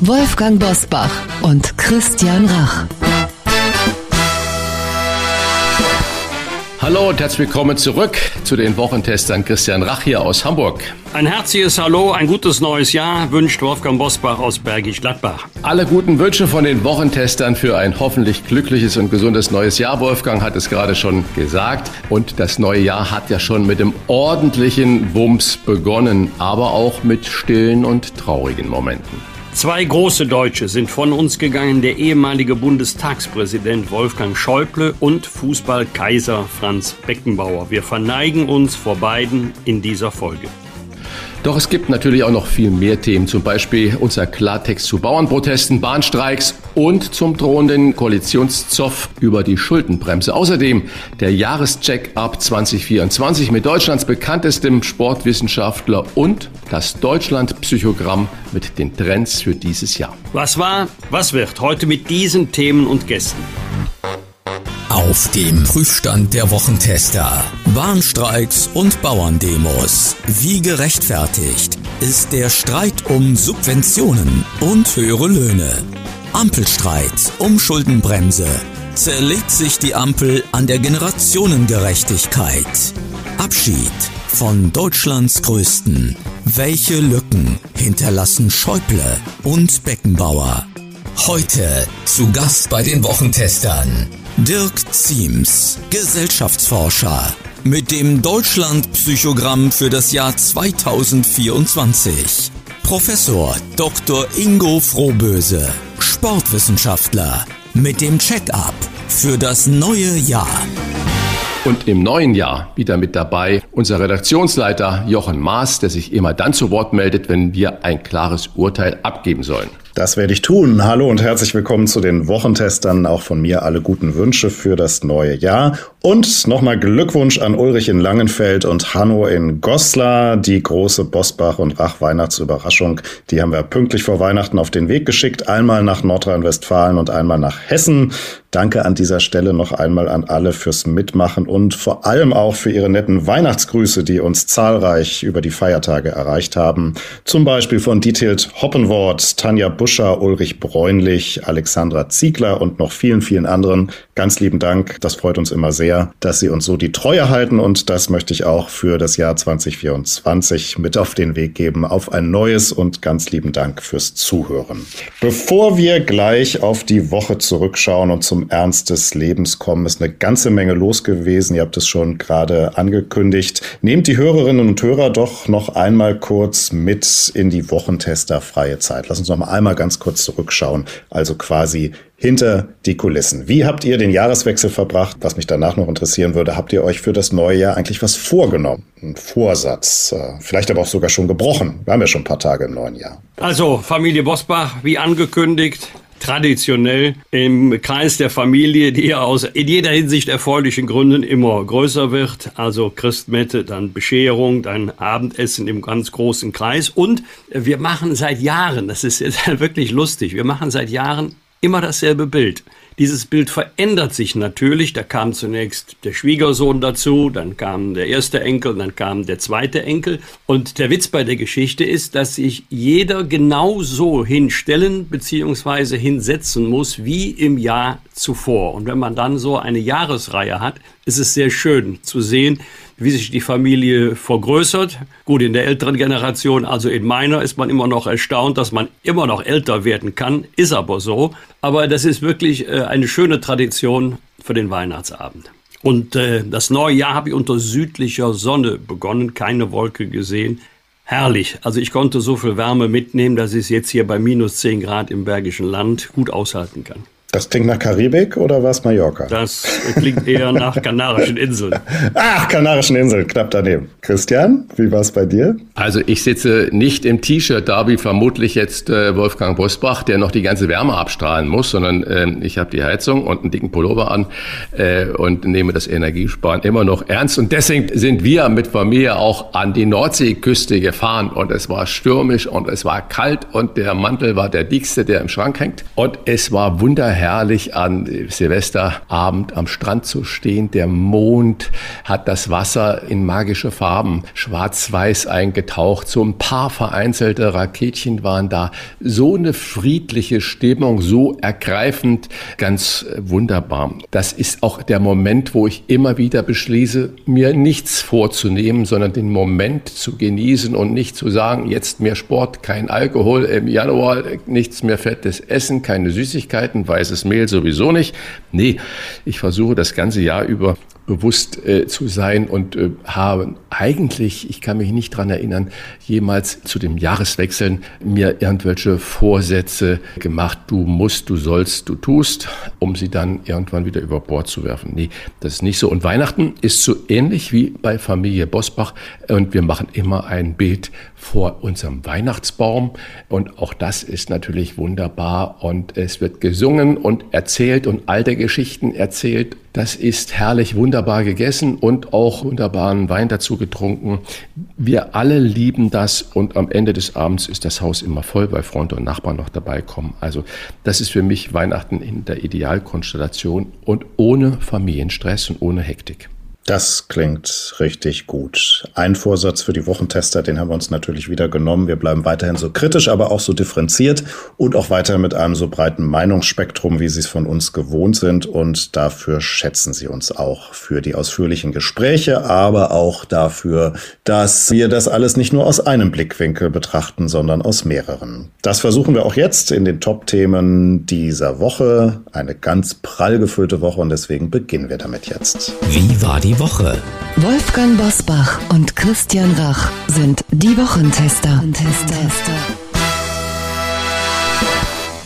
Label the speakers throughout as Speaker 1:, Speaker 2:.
Speaker 1: Wolfgang Bosbach und Christian Rach.
Speaker 2: Hallo und herzlich willkommen zurück zu den Wochentestern Christian Rach hier aus Hamburg.
Speaker 3: Ein herzliches Hallo, ein gutes neues Jahr wünscht Wolfgang Bosbach aus Bergisch Gladbach.
Speaker 2: Alle guten Wünsche von den Wochentestern für ein hoffentlich glückliches und gesundes neues Jahr. Wolfgang hat es gerade schon gesagt. Und das neue Jahr hat ja schon mit dem ordentlichen Wumms begonnen, aber auch mit stillen und traurigen Momenten.
Speaker 3: Zwei große Deutsche sind von uns gegangen, der ehemalige Bundestagspräsident Wolfgang Schäuble und Fußballkaiser Franz Beckenbauer. Wir verneigen uns vor beiden in dieser Folge.
Speaker 2: Doch es gibt natürlich auch noch viel mehr Themen, zum Beispiel unser Klartext zu Bauernprotesten, Bahnstreiks und zum drohenden Koalitionszoff über die Schuldenbremse. Außerdem der Jahrescheck ab 2024 mit Deutschlands bekanntestem Sportwissenschaftler und das Deutschland-Psychogramm mit den Trends für dieses Jahr.
Speaker 3: Was war, was wird heute mit diesen Themen und Gästen?
Speaker 4: Auf dem Prüfstand der Wochentester. Bahnstreiks und Bauerndemos. Wie gerechtfertigt ist der Streit um Subventionen und höhere Löhne? Ampelstreit um Schuldenbremse. Zerlegt sich die Ampel an der Generationengerechtigkeit? Abschied von Deutschlands Größten. Welche Lücken hinterlassen Schäuble und Beckenbauer? Heute zu Gast bei den Wochentestern. Dirk Ziems, Gesellschaftsforscher, mit dem Deutschland-Psychogramm für das Jahr 2024. Professor Dr. Ingo Frohböse, Sportwissenschaftler, mit dem Check-up für das neue Jahr.
Speaker 2: Und im neuen Jahr wieder mit dabei unser Redaktionsleiter Jochen Maas, der sich immer dann zu Wort meldet, wenn wir ein klares Urteil abgeben sollen.
Speaker 5: Das werde ich tun. Hallo und herzlich willkommen zu den Wochentestern. Auch von mir alle guten Wünsche für das neue Jahr. Und nochmal Glückwunsch an Ulrich in Langenfeld und Hanno in Goslar. Die große Bosbach und Rach Weihnachtsüberraschung, die haben wir pünktlich vor Weihnachten auf den Weg geschickt. Einmal nach Nordrhein-Westfalen und einmal nach Hessen. Danke an dieser Stelle noch einmal an alle fürs Mitmachen und vor allem auch für ihre netten Weihnachtsgrüße, die uns zahlreich über die Feiertage erreicht haben. Zum Beispiel von Diethild Hoppenwort, Tanja Buscher, Ulrich Bräunlich, Alexandra Ziegler und noch vielen, vielen anderen. Ganz lieben Dank. Das freut uns immer sehr, dass Sie uns so die Treue halten und das möchte ich auch für das Jahr 2024 mit auf den Weg geben. Auf ein neues und ganz lieben Dank fürs Zuhören. Bevor wir gleich auf die Woche zurückschauen und zum Ernst des Lebens kommen, ist eine ganze Menge los gewesen. Ihr habt es schon gerade angekündigt. Nehmt die Hörerinnen und Hörer doch noch einmal kurz mit in die Wochentester freie Zeit. Lass uns noch mal einmal ganz kurz zurückschauen. Also quasi hinter die Kulissen. Wie habt ihr den Jahreswechsel verbracht? Was mich danach noch interessieren würde, habt ihr euch für das neue Jahr eigentlich was vorgenommen? Ein Vorsatz, äh, vielleicht aber auch sogar schon gebrochen. Wir haben ja schon ein paar Tage im neuen Jahr.
Speaker 3: Also Familie Bosbach, wie angekündigt, traditionell im Kreis der Familie, die ja aus in jeder Hinsicht erfreulichen Gründen immer größer wird. Also Christmette, dann Bescherung, dann Abendessen im ganz großen Kreis. Und wir machen seit Jahren, das ist jetzt wirklich lustig, wir machen seit Jahren immer dasselbe Bild. Dieses Bild verändert sich natürlich. Da kam zunächst der Schwiegersohn dazu, dann kam der erste Enkel, dann kam der zweite Enkel. Und der Witz bei der Geschichte ist, dass sich jeder genau so hinstellen bzw. hinsetzen muss wie im Jahr zuvor. Und wenn man dann so eine Jahresreihe hat, ist es sehr schön zu sehen, wie sich die Familie vergrößert. Gut, in der älteren Generation, also in meiner, ist man immer noch erstaunt, dass man immer noch älter werden kann. Ist aber so. Aber das ist wirklich äh, eine schöne Tradition für den Weihnachtsabend. Und äh, das neue Jahr habe ich unter südlicher Sonne begonnen, keine Wolke gesehen. Herrlich. Also ich konnte so viel Wärme mitnehmen, dass ich es jetzt hier bei minus 10 Grad im Bergischen Land gut aushalten kann.
Speaker 5: Das klingt nach Karibik oder was Mallorca?
Speaker 3: Das klingt eher nach Kanarischen Inseln.
Speaker 5: Ach, Kanarischen Inseln, knapp daneben. Christian, wie war es bei dir?
Speaker 2: Also ich sitze nicht im T-Shirt da, wie vermutlich jetzt äh, Wolfgang Bosbach, der noch die ganze Wärme abstrahlen muss, sondern äh, ich habe die Heizung und einen dicken Pullover an äh, und nehme das Energiesparen immer noch ernst. Und deswegen sind wir mit Familie auch an die Nordseeküste gefahren und es war stürmisch und es war kalt und der Mantel war der dickste, der im Schrank hängt. Und es war wunderherrlich herrlich an Silvesterabend am Strand zu stehen. Der Mond hat das Wasser in magische Farben, schwarz-weiß eingetaucht. So ein paar vereinzelte Raketchen waren da. So eine friedliche Stimmung, so ergreifend, ganz wunderbar. Das ist auch der Moment, wo ich immer wieder beschließe, mir nichts vorzunehmen, sondern den Moment zu genießen und nicht zu sagen, jetzt mehr Sport, kein Alkohol im Januar, nichts mehr fettes Essen, keine Süßigkeiten, weißes weißes Mehl sowieso nicht. Nee, ich versuche das ganze Jahr über bewusst äh, zu sein und äh, habe eigentlich, ich kann mich nicht dran erinnern, jemals zu dem Jahreswechseln mir irgendwelche Vorsätze gemacht, du musst, du sollst, du tust, um sie dann irgendwann wieder über Bord zu werfen. Nee, das ist nicht so. Und Weihnachten ist so ähnlich wie bei Familie Bosbach. Und wir machen immer ein Bild vor unserem Weihnachtsbaum. Und auch das ist natürlich wunderbar. Und es wird gesungen und erzählt und alte Geschichten erzählt das ist herrlich wunderbar gegessen und auch wunderbaren Wein dazu getrunken. Wir alle lieben das und am Ende des Abends ist das Haus immer voll, weil Freunde und Nachbarn noch dabei kommen. Also das ist für mich Weihnachten in der Idealkonstellation und ohne Familienstress und ohne Hektik.
Speaker 5: Das klingt richtig gut. Ein Vorsatz für die Wochentester, den haben wir uns natürlich wieder genommen. Wir bleiben weiterhin so kritisch, aber auch so differenziert und auch weiter mit einem so breiten Meinungsspektrum, wie Sie es von uns gewohnt sind. Und dafür schätzen Sie uns auch für die ausführlichen Gespräche, aber auch dafür, dass wir das alles nicht nur aus einem Blickwinkel betrachten, sondern aus mehreren. Das versuchen wir auch jetzt in den Top-Themen dieser Woche. Eine ganz prall gefüllte Woche und deswegen beginnen wir damit jetzt.
Speaker 4: Wie war die Woche.
Speaker 1: Wolfgang Bosbach und Christian Rach sind die Wochentester.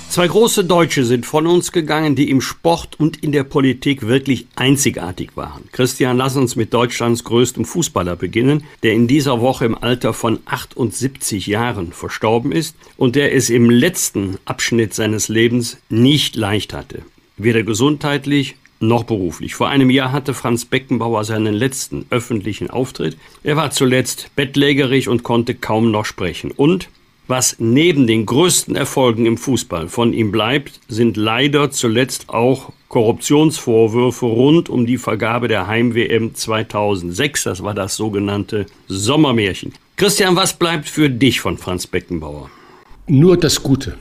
Speaker 3: Zwei große Deutsche sind von uns gegangen, die im Sport und in der Politik wirklich einzigartig waren. Christian, lass uns mit Deutschlands größtem Fußballer beginnen, der in dieser Woche im Alter von 78 Jahren verstorben ist und der es im letzten Abschnitt seines Lebens nicht leicht hatte. Weder gesundheitlich noch beruflich. Vor einem Jahr hatte Franz Beckenbauer seinen letzten öffentlichen Auftritt. Er war zuletzt bettlägerig und konnte kaum noch sprechen. Und was neben den größten Erfolgen im Fußball von ihm bleibt, sind leider zuletzt auch Korruptionsvorwürfe rund um die Vergabe der Heim-WM 2006. Das war das sogenannte Sommermärchen. Christian, was bleibt für dich von Franz Beckenbauer?
Speaker 2: Nur das Gute.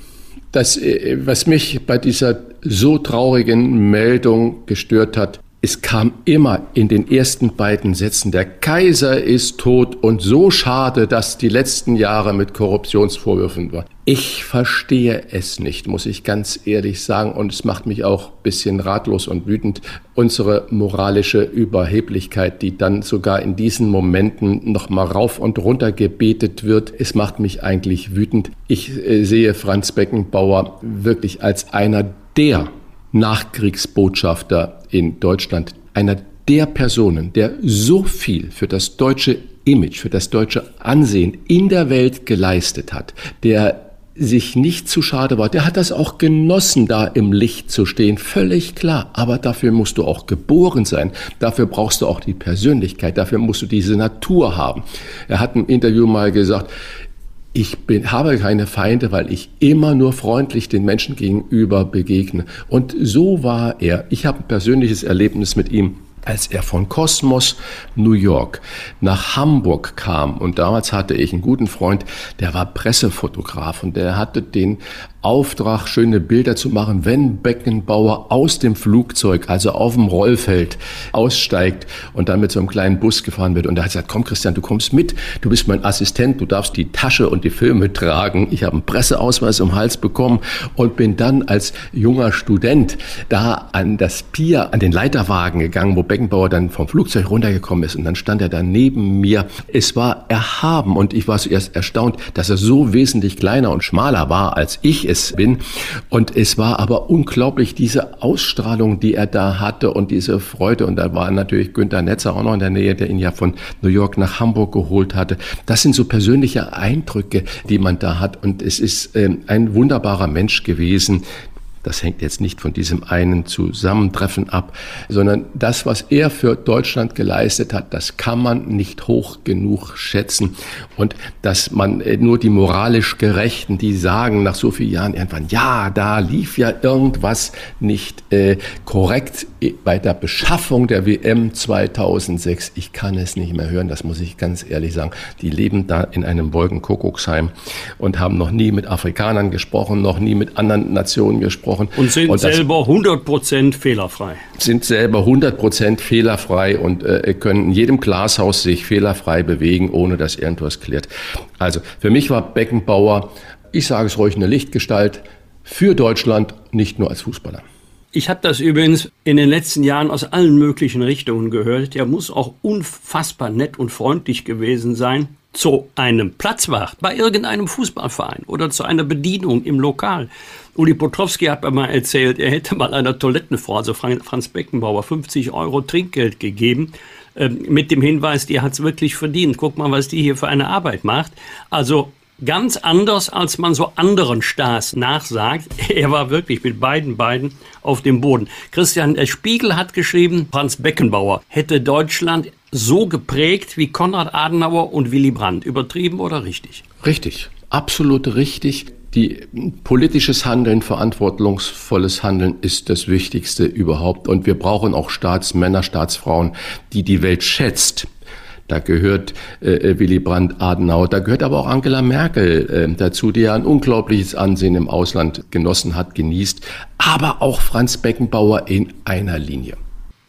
Speaker 2: Das, äh, was mich bei dieser so traurigen Meldung gestört hat, es kam immer in den ersten beiden Sätzen, der Kaiser ist tot und so schade, dass die letzten Jahre mit Korruptionsvorwürfen waren. Ich verstehe es nicht, muss ich ganz ehrlich sagen, und es macht mich auch ein bisschen ratlos und wütend, unsere moralische Überheblichkeit, die dann sogar in diesen Momenten noch mal rauf und runter gebetet wird. Es macht mich eigentlich wütend. Ich äh, sehe Franz Beckenbauer wirklich als einer der Nachkriegsbotschafter in Deutschland, einer der Personen, der so viel für das deutsche Image, für das deutsche Ansehen in der Welt geleistet hat, der sich nicht zu schade war, der hat das auch genossen, da im Licht zu stehen, völlig klar. Aber dafür musst du auch geboren sein. Dafür brauchst du auch die Persönlichkeit. Dafür musst du diese Natur haben. Er hat im Interview mal gesagt, ich bin, habe keine Feinde, weil ich immer nur freundlich den Menschen gegenüber begegne. Und so war er. Ich habe ein persönliches Erlebnis mit ihm als er von Kosmos New York nach Hamburg kam und damals hatte ich einen guten Freund, der war Pressefotograf und der hatte den Auftrag, schöne Bilder zu machen, wenn Beckenbauer aus dem Flugzeug, also auf dem Rollfeld, aussteigt und dann mit so einem kleinen Bus gefahren wird. Und er hat gesagt, komm Christian, du kommst mit, du bist mein Assistent, du darfst die Tasche und die Filme tragen. Ich habe einen Presseausweis um Hals bekommen und bin dann als junger Student da an das Pier, an den Leiterwagen gegangen, wo Beckenbauer dann vom Flugzeug runtergekommen ist. Und dann stand er da neben mir. Es war erhaben und ich war zuerst erstaunt, dass er so wesentlich kleiner und schmaler war, als ich es es bin. Und es war aber unglaublich, diese Ausstrahlung, die er da hatte und diese Freude. Und da war natürlich Günter Netzer auch noch in der Nähe, der ihn ja von New York nach Hamburg geholt hatte. Das sind so persönliche Eindrücke, die man da hat. Und es ist äh, ein wunderbarer Mensch gewesen, das hängt jetzt nicht von diesem einen Zusammentreffen ab, sondern das, was er für Deutschland geleistet hat, das kann man nicht hoch genug schätzen. Und dass man äh, nur die moralisch Gerechten, die sagen nach so vielen Jahren irgendwann, ja, da lief ja irgendwas nicht äh, korrekt bei der Beschaffung der WM 2006. Ich kann es nicht mehr hören, das muss ich ganz ehrlich sagen. Die leben da in einem Wolkenkuckucksheim und haben noch nie mit Afrikanern gesprochen, noch nie mit anderen Nationen gesprochen gesprochen.
Speaker 3: Und sind und selber 100% fehlerfrei.
Speaker 2: Sind selber 100% fehlerfrei und äh, können in jedem Glashaus sich fehlerfrei bewegen, ohne dass irgendwas klärt. Also für mich war Beckenbauer, ich sage es ruhig, eine Lichtgestalt für Deutschland, nicht nur als Fußballer.
Speaker 3: Ich habe das übrigens in den letzten Jahren aus allen möglichen Richtungen gehört. Der muss auch unfassbar nett und freundlich gewesen sein zu einem Platzwart bei irgendeinem Fußballverein oder zu einer Bedienung im Lokal. Uli Potrowski hat mir mal erzählt, er hätte mal einer Toilettenfrau, also Franz Beckenbauer, 50 Euro Trinkgeld gegeben, äh, mit dem Hinweis, die hat es wirklich verdient. Guck mal, was die hier für eine Arbeit macht. Also ganz anders, als man so anderen Stars nachsagt. Er war wirklich mit beiden Beinen auf dem Boden. Christian, der Spiegel hat geschrieben, Franz Beckenbauer hätte Deutschland so geprägt wie Konrad Adenauer und Willy Brandt. Übertrieben oder richtig?
Speaker 2: Richtig, absolut richtig. Die politisches Handeln, verantwortungsvolles Handeln ist das Wichtigste überhaupt. Und wir brauchen auch Staatsmänner, Staatsfrauen, die die Welt schätzt. Da gehört äh, äh Willy Brandt, Adenauer, da gehört aber auch Angela Merkel äh, dazu, die ja ein unglaubliches Ansehen im Ausland genossen hat, genießt, aber auch Franz Beckenbauer in einer Linie.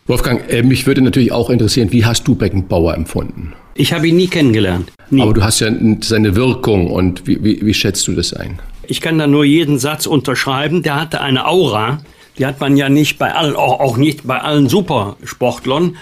Speaker 2: Wolfgang, äh, mich würde natürlich auch interessieren, wie hast du Beckenbauer empfunden?
Speaker 3: Ich habe ihn nie kennengelernt.
Speaker 2: Nie. Aber du hast ja seine Wirkung und wie, wie, wie schätzt du das ein?
Speaker 3: Ich kann da nur jeden Satz unterschreiben. Der hatte eine Aura, die hat man ja nicht bei allen, auch, nicht bei allen Supersportlern.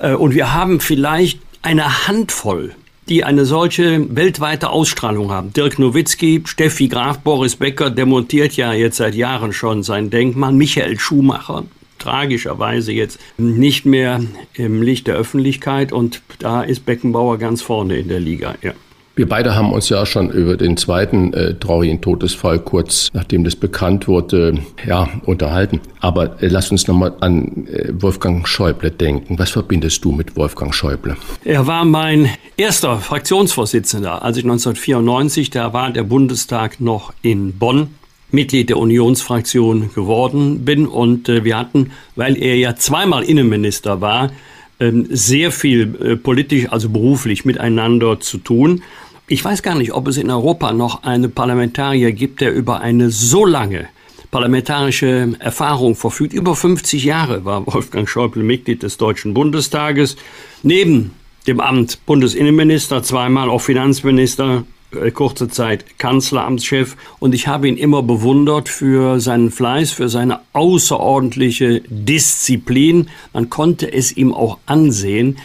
Speaker 3: Äh, und wir haben vielleicht eine Handvoll, die eine solche weltweite Ausstrahlung haben. Dirk Nowitzki, Steffi Graf, Boris Becker demontiert ja jetzt seit Jahren schon sein Denkmal. Michael Schumacher, tragischerweise jetzt nicht mehr im Licht der Öffentlichkeit und da ist Beckenbauer ganz vorne in der Liga. Ja.
Speaker 2: Wir beide haben uns ja schon über den zweiten äh, traurigen Todesfall kurz, nachdem das bekannt wurde, ja, unterhalten. Aber äh, lass uns nochmal an äh, Wolfgang Schäuble denken. Was verbindest du mit Wolfgang Schäuble?
Speaker 3: Er war mein erster Fraktionsvorsitzender, als ich 1994, da war der Bundestag noch in Bonn. Mitglied der Unionsfraktion geworden bin. Und äh, wir hatten, weil er ja zweimal Innenminister war, ähm, sehr viel äh, politisch, also beruflich miteinander zu tun. Ich weiß gar nicht, ob es in Europa noch einen Parlamentarier gibt, der über eine so lange parlamentarische Erfahrung verfügt. Über 50 Jahre war Wolfgang Schäuble Mitglied des Deutschen Bundestages. Neben dem Amt Bundesinnenminister, zweimal auch Finanzminister, äh, kurze Zeit Kanzleramtschef und ich habe ihn immer bewundert für seinen Fleiß, für seine außerordentliche Disziplin. Man konnte es ihm auch ansehen,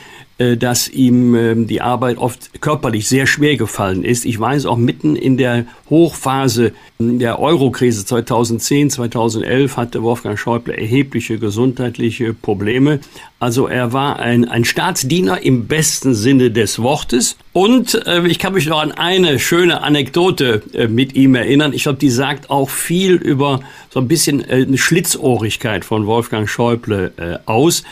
Speaker 3: dass ihm ähm, die Arbeit oft körperlich sehr schwer gefallen ist. Ich weiß auch mitten in der Hochphase der Eurokrise 2010, 2011 hatte Wolfgang Schäuble erhebliche gesundheitliche Probleme. Also er war ein, ein Staatsdiener im besten Sinne des Wortes. Und äh, ich kann mich noch an eine schöne Anekdote äh, mit ihm erinnern. Ich glaube, die sagt auch viel über so ein bisschen äh, eine Schlitzohrigkeit von Wolfgang Schäuble äh, aus.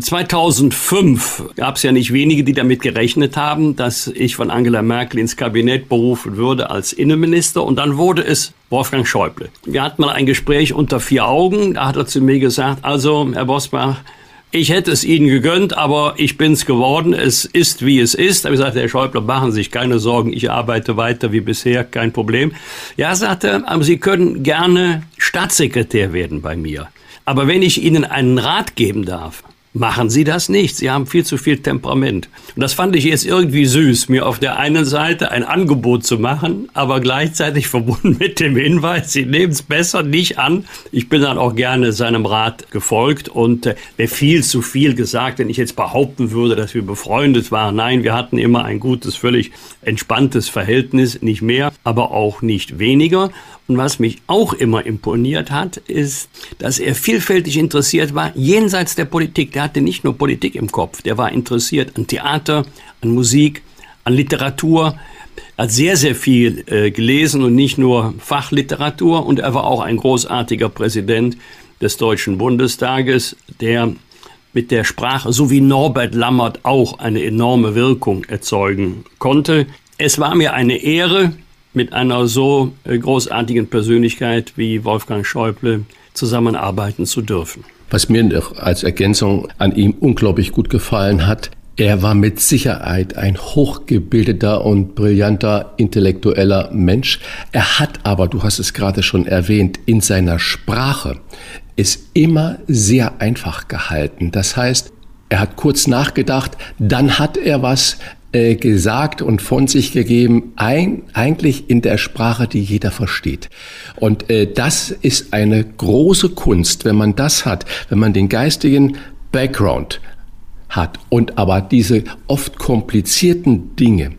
Speaker 3: 2005 gab es ja nicht wenige, die damit gerechnet haben, dass ich von Angela Merkel ins Kabinett berufen würde als Innenminister. Und dann wurde es Wolfgang Schäuble. Wir hatten mal ein Gespräch unter vier Augen. Da hat er zu mir gesagt, also Herr Bosbach, ich hätte es Ihnen gegönnt, aber ich bin es geworden. Es ist, wie es ist. Da habe ich gesagt, Herr Schäuble, machen Sie sich keine Sorgen. Ich arbeite weiter wie bisher, kein Problem. Ja, sagte er, aber Sie können gerne Staatssekretär werden bei mir. Aber wenn ich Ihnen einen Rat geben darf, Machen Sie das nicht. Sie haben viel zu viel Temperament. Und das fand ich jetzt irgendwie süß, mir auf der einen Seite ein Angebot zu machen, aber gleichzeitig verbunden mit dem Hinweis, Sie nehmen es besser nicht an. Ich bin dann auch gerne seinem Rat gefolgt und äh, wäre viel zu viel gesagt, wenn ich jetzt behaupten würde, dass wir befreundet waren. Nein, wir hatten immer ein gutes, völlig entspanntes Verhältnis, nicht mehr, aber auch nicht weniger. Und was mich auch immer imponiert hat, ist, dass er vielfältig interessiert war, jenseits der Politik. Der hatte nicht nur Politik im Kopf, der war interessiert an Theater, an Musik, an Literatur, hat sehr, sehr viel äh, gelesen und nicht nur Fachliteratur. Und er war auch ein großartiger Präsident des Deutschen Bundestages, der mit der Sprache, so wie Norbert Lammert, auch eine enorme Wirkung erzeugen konnte. Es war mir eine Ehre, mit einer so äh, großartigen Persönlichkeit wie Wolfgang Schäuble zusammenarbeiten zu dürfen.
Speaker 2: Was mir als Ergänzung an ihm unglaublich gut gefallen hat, er war mit Sicherheit ein hochgebildeter und brillanter intellektueller Mensch. Er hat aber, du hast es gerade schon erwähnt, in seiner Sprache es immer sehr einfach gehalten. Das heißt, er hat kurz nachgedacht, dann hat er was äh, gesagt und von sich gegeben, ein, eigentlich in der Sprache, die jeder versteht. Und äh, das ist eine große Kunst, wenn man das hat, wenn man den geistigen Background hat und aber diese oft komplizierten Dinge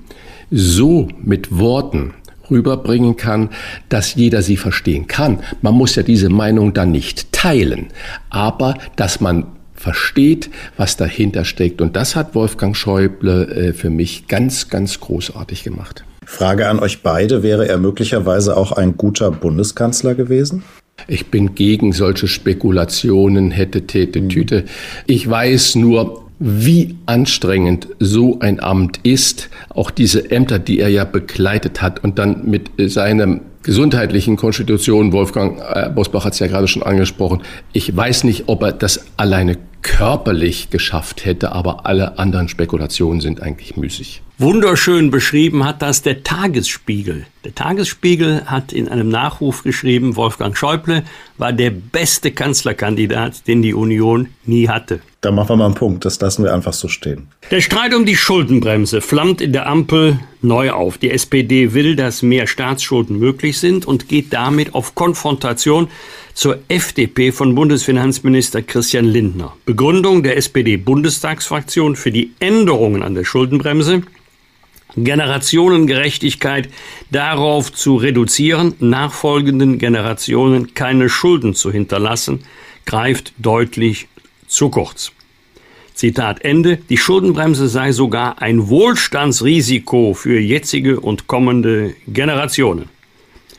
Speaker 2: so mit Worten rüberbringen kann, dass jeder sie verstehen kann. Man muss ja diese Meinung dann nicht teilen, aber dass man versteht, was dahinter steckt. Und das hat Wolfgang Schäuble äh, für mich ganz, ganz großartig gemacht.
Speaker 5: Frage an euch beide, wäre er möglicherweise auch ein guter Bundeskanzler gewesen?
Speaker 2: Ich bin gegen solche Spekulationen, hätte, täte, Tüte. Ich weiß nur, wie anstrengend so ein Amt ist, auch diese Ämter, die er ja begleitet hat und dann mit seinem gesundheitlichen Konstitution, Wolfgang äh, Bosbach hat es ja gerade schon angesprochen, ich weiß nicht, ob er das alleine körperlich geschafft hätte, aber alle anderen Spekulationen sind eigentlich müßig.
Speaker 3: Wunderschön beschrieben hat das der Tagesspiegel. Der Tagesspiegel hat in einem Nachruf geschrieben, Wolfgang Schäuble war der beste Kanzlerkandidat, den die Union nie hatte.
Speaker 5: Da machen wir mal einen Punkt, das lassen wir einfach so stehen.
Speaker 3: Der Streit um die Schuldenbremse flammt in der Ampel neu auf. Die SPD will, dass mehr Staatsschulden möglich sind und geht damit auf Konfrontation zur FDP von Bundesfinanzminister Christian Lindner. Begründung der SPD-Bundestagsfraktion für die Änderungen an der Schuldenbremse Generationengerechtigkeit darauf zu reduzieren, nachfolgenden Generationen keine Schulden zu hinterlassen, greift deutlich zu kurz. Zitat Ende. Die Schuldenbremse sei sogar ein Wohlstandsrisiko für jetzige und kommende Generationen.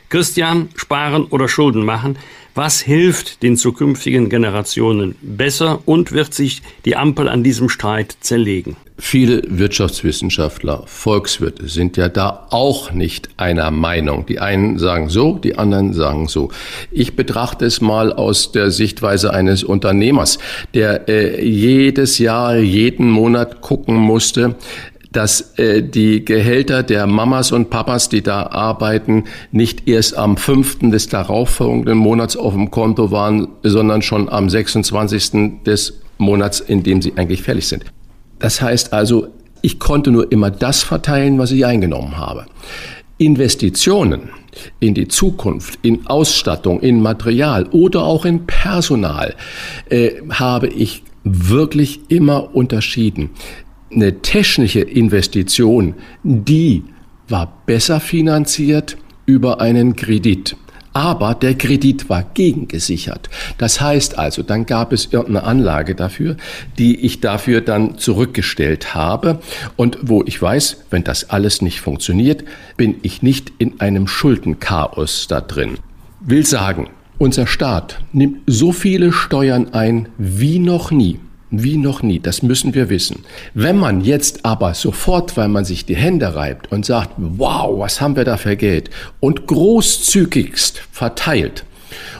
Speaker 3: Christian, sparen oder Schulden machen, was hilft den zukünftigen Generationen besser und wird sich die Ampel an diesem Streit zerlegen?
Speaker 2: Viele Wirtschaftswissenschaftler, Volkswirte sind ja da auch nicht einer Meinung. Die einen sagen so, die anderen sagen so. Ich betrachte es mal aus der Sichtweise eines Unternehmers, der äh, jedes Jahr, jeden Monat gucken musste, dass äh, die Gehälter der Mamas und Papas, die da arbeiten, nicht erst am fünften des darauffolgenden Monats auf dem Konto waren, sondern schon am 26. des Monats, in dem sie eigentlich fällig sind. Das heißt also, ich konnte nur immer das verteilen, was ich eingenommen habe. Investitionen in die Zukunft, in Ausstattung, in Material oder auch in Personal äh, habe ich wirklich immer unterschieden eine technische Investition, die war besser finanziert über einen Kredit. Aber der Kredit war gegengesichert. Das heißt also, dann gab es irgendeine Anlage dafür, die ich dafür dann zurückgestellt habe und wo ich weiß, wenn das alles nicht funktioniert, bin ich nicht in einem Schuldenchaos da drin. Will sagen, unser Staat nimmt so viele Steuern ein wie noch nie wie noch nie. Das müssen wir wissen. Wenn man jetzt aber sofort, weil man sich die Hände reibt und sagt, wow, was haben wir da für Geld und großzügigst verteilt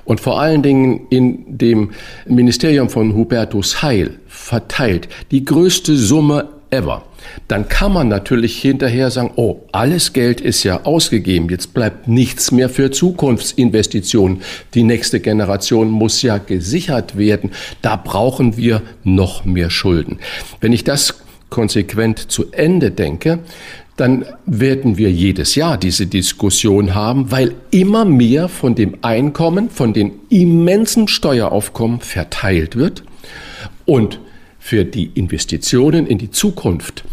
Speaker 2: und vor allen Dingen in dem Ministerium von Hubertus Heil verteilt, die größte Summe ever, dann kann man natürlich hinterher sagen, oh, alles Geld ist ja ausgegeben, jetzt bleibt nichts mehr für Zukunftsinvestitionen. Die nächste Generation muss ja gesichert werden. Da brauchen wir noch mehr Schulden. Wenn ich das konsequent zu Ende denke, dann werden wir jedes Jahr diese Diskussion haben, weil immer mehr von dem Einkommen, von den immensen Steueraufkommen verteilt wird und für die Investitionen in die Zukunft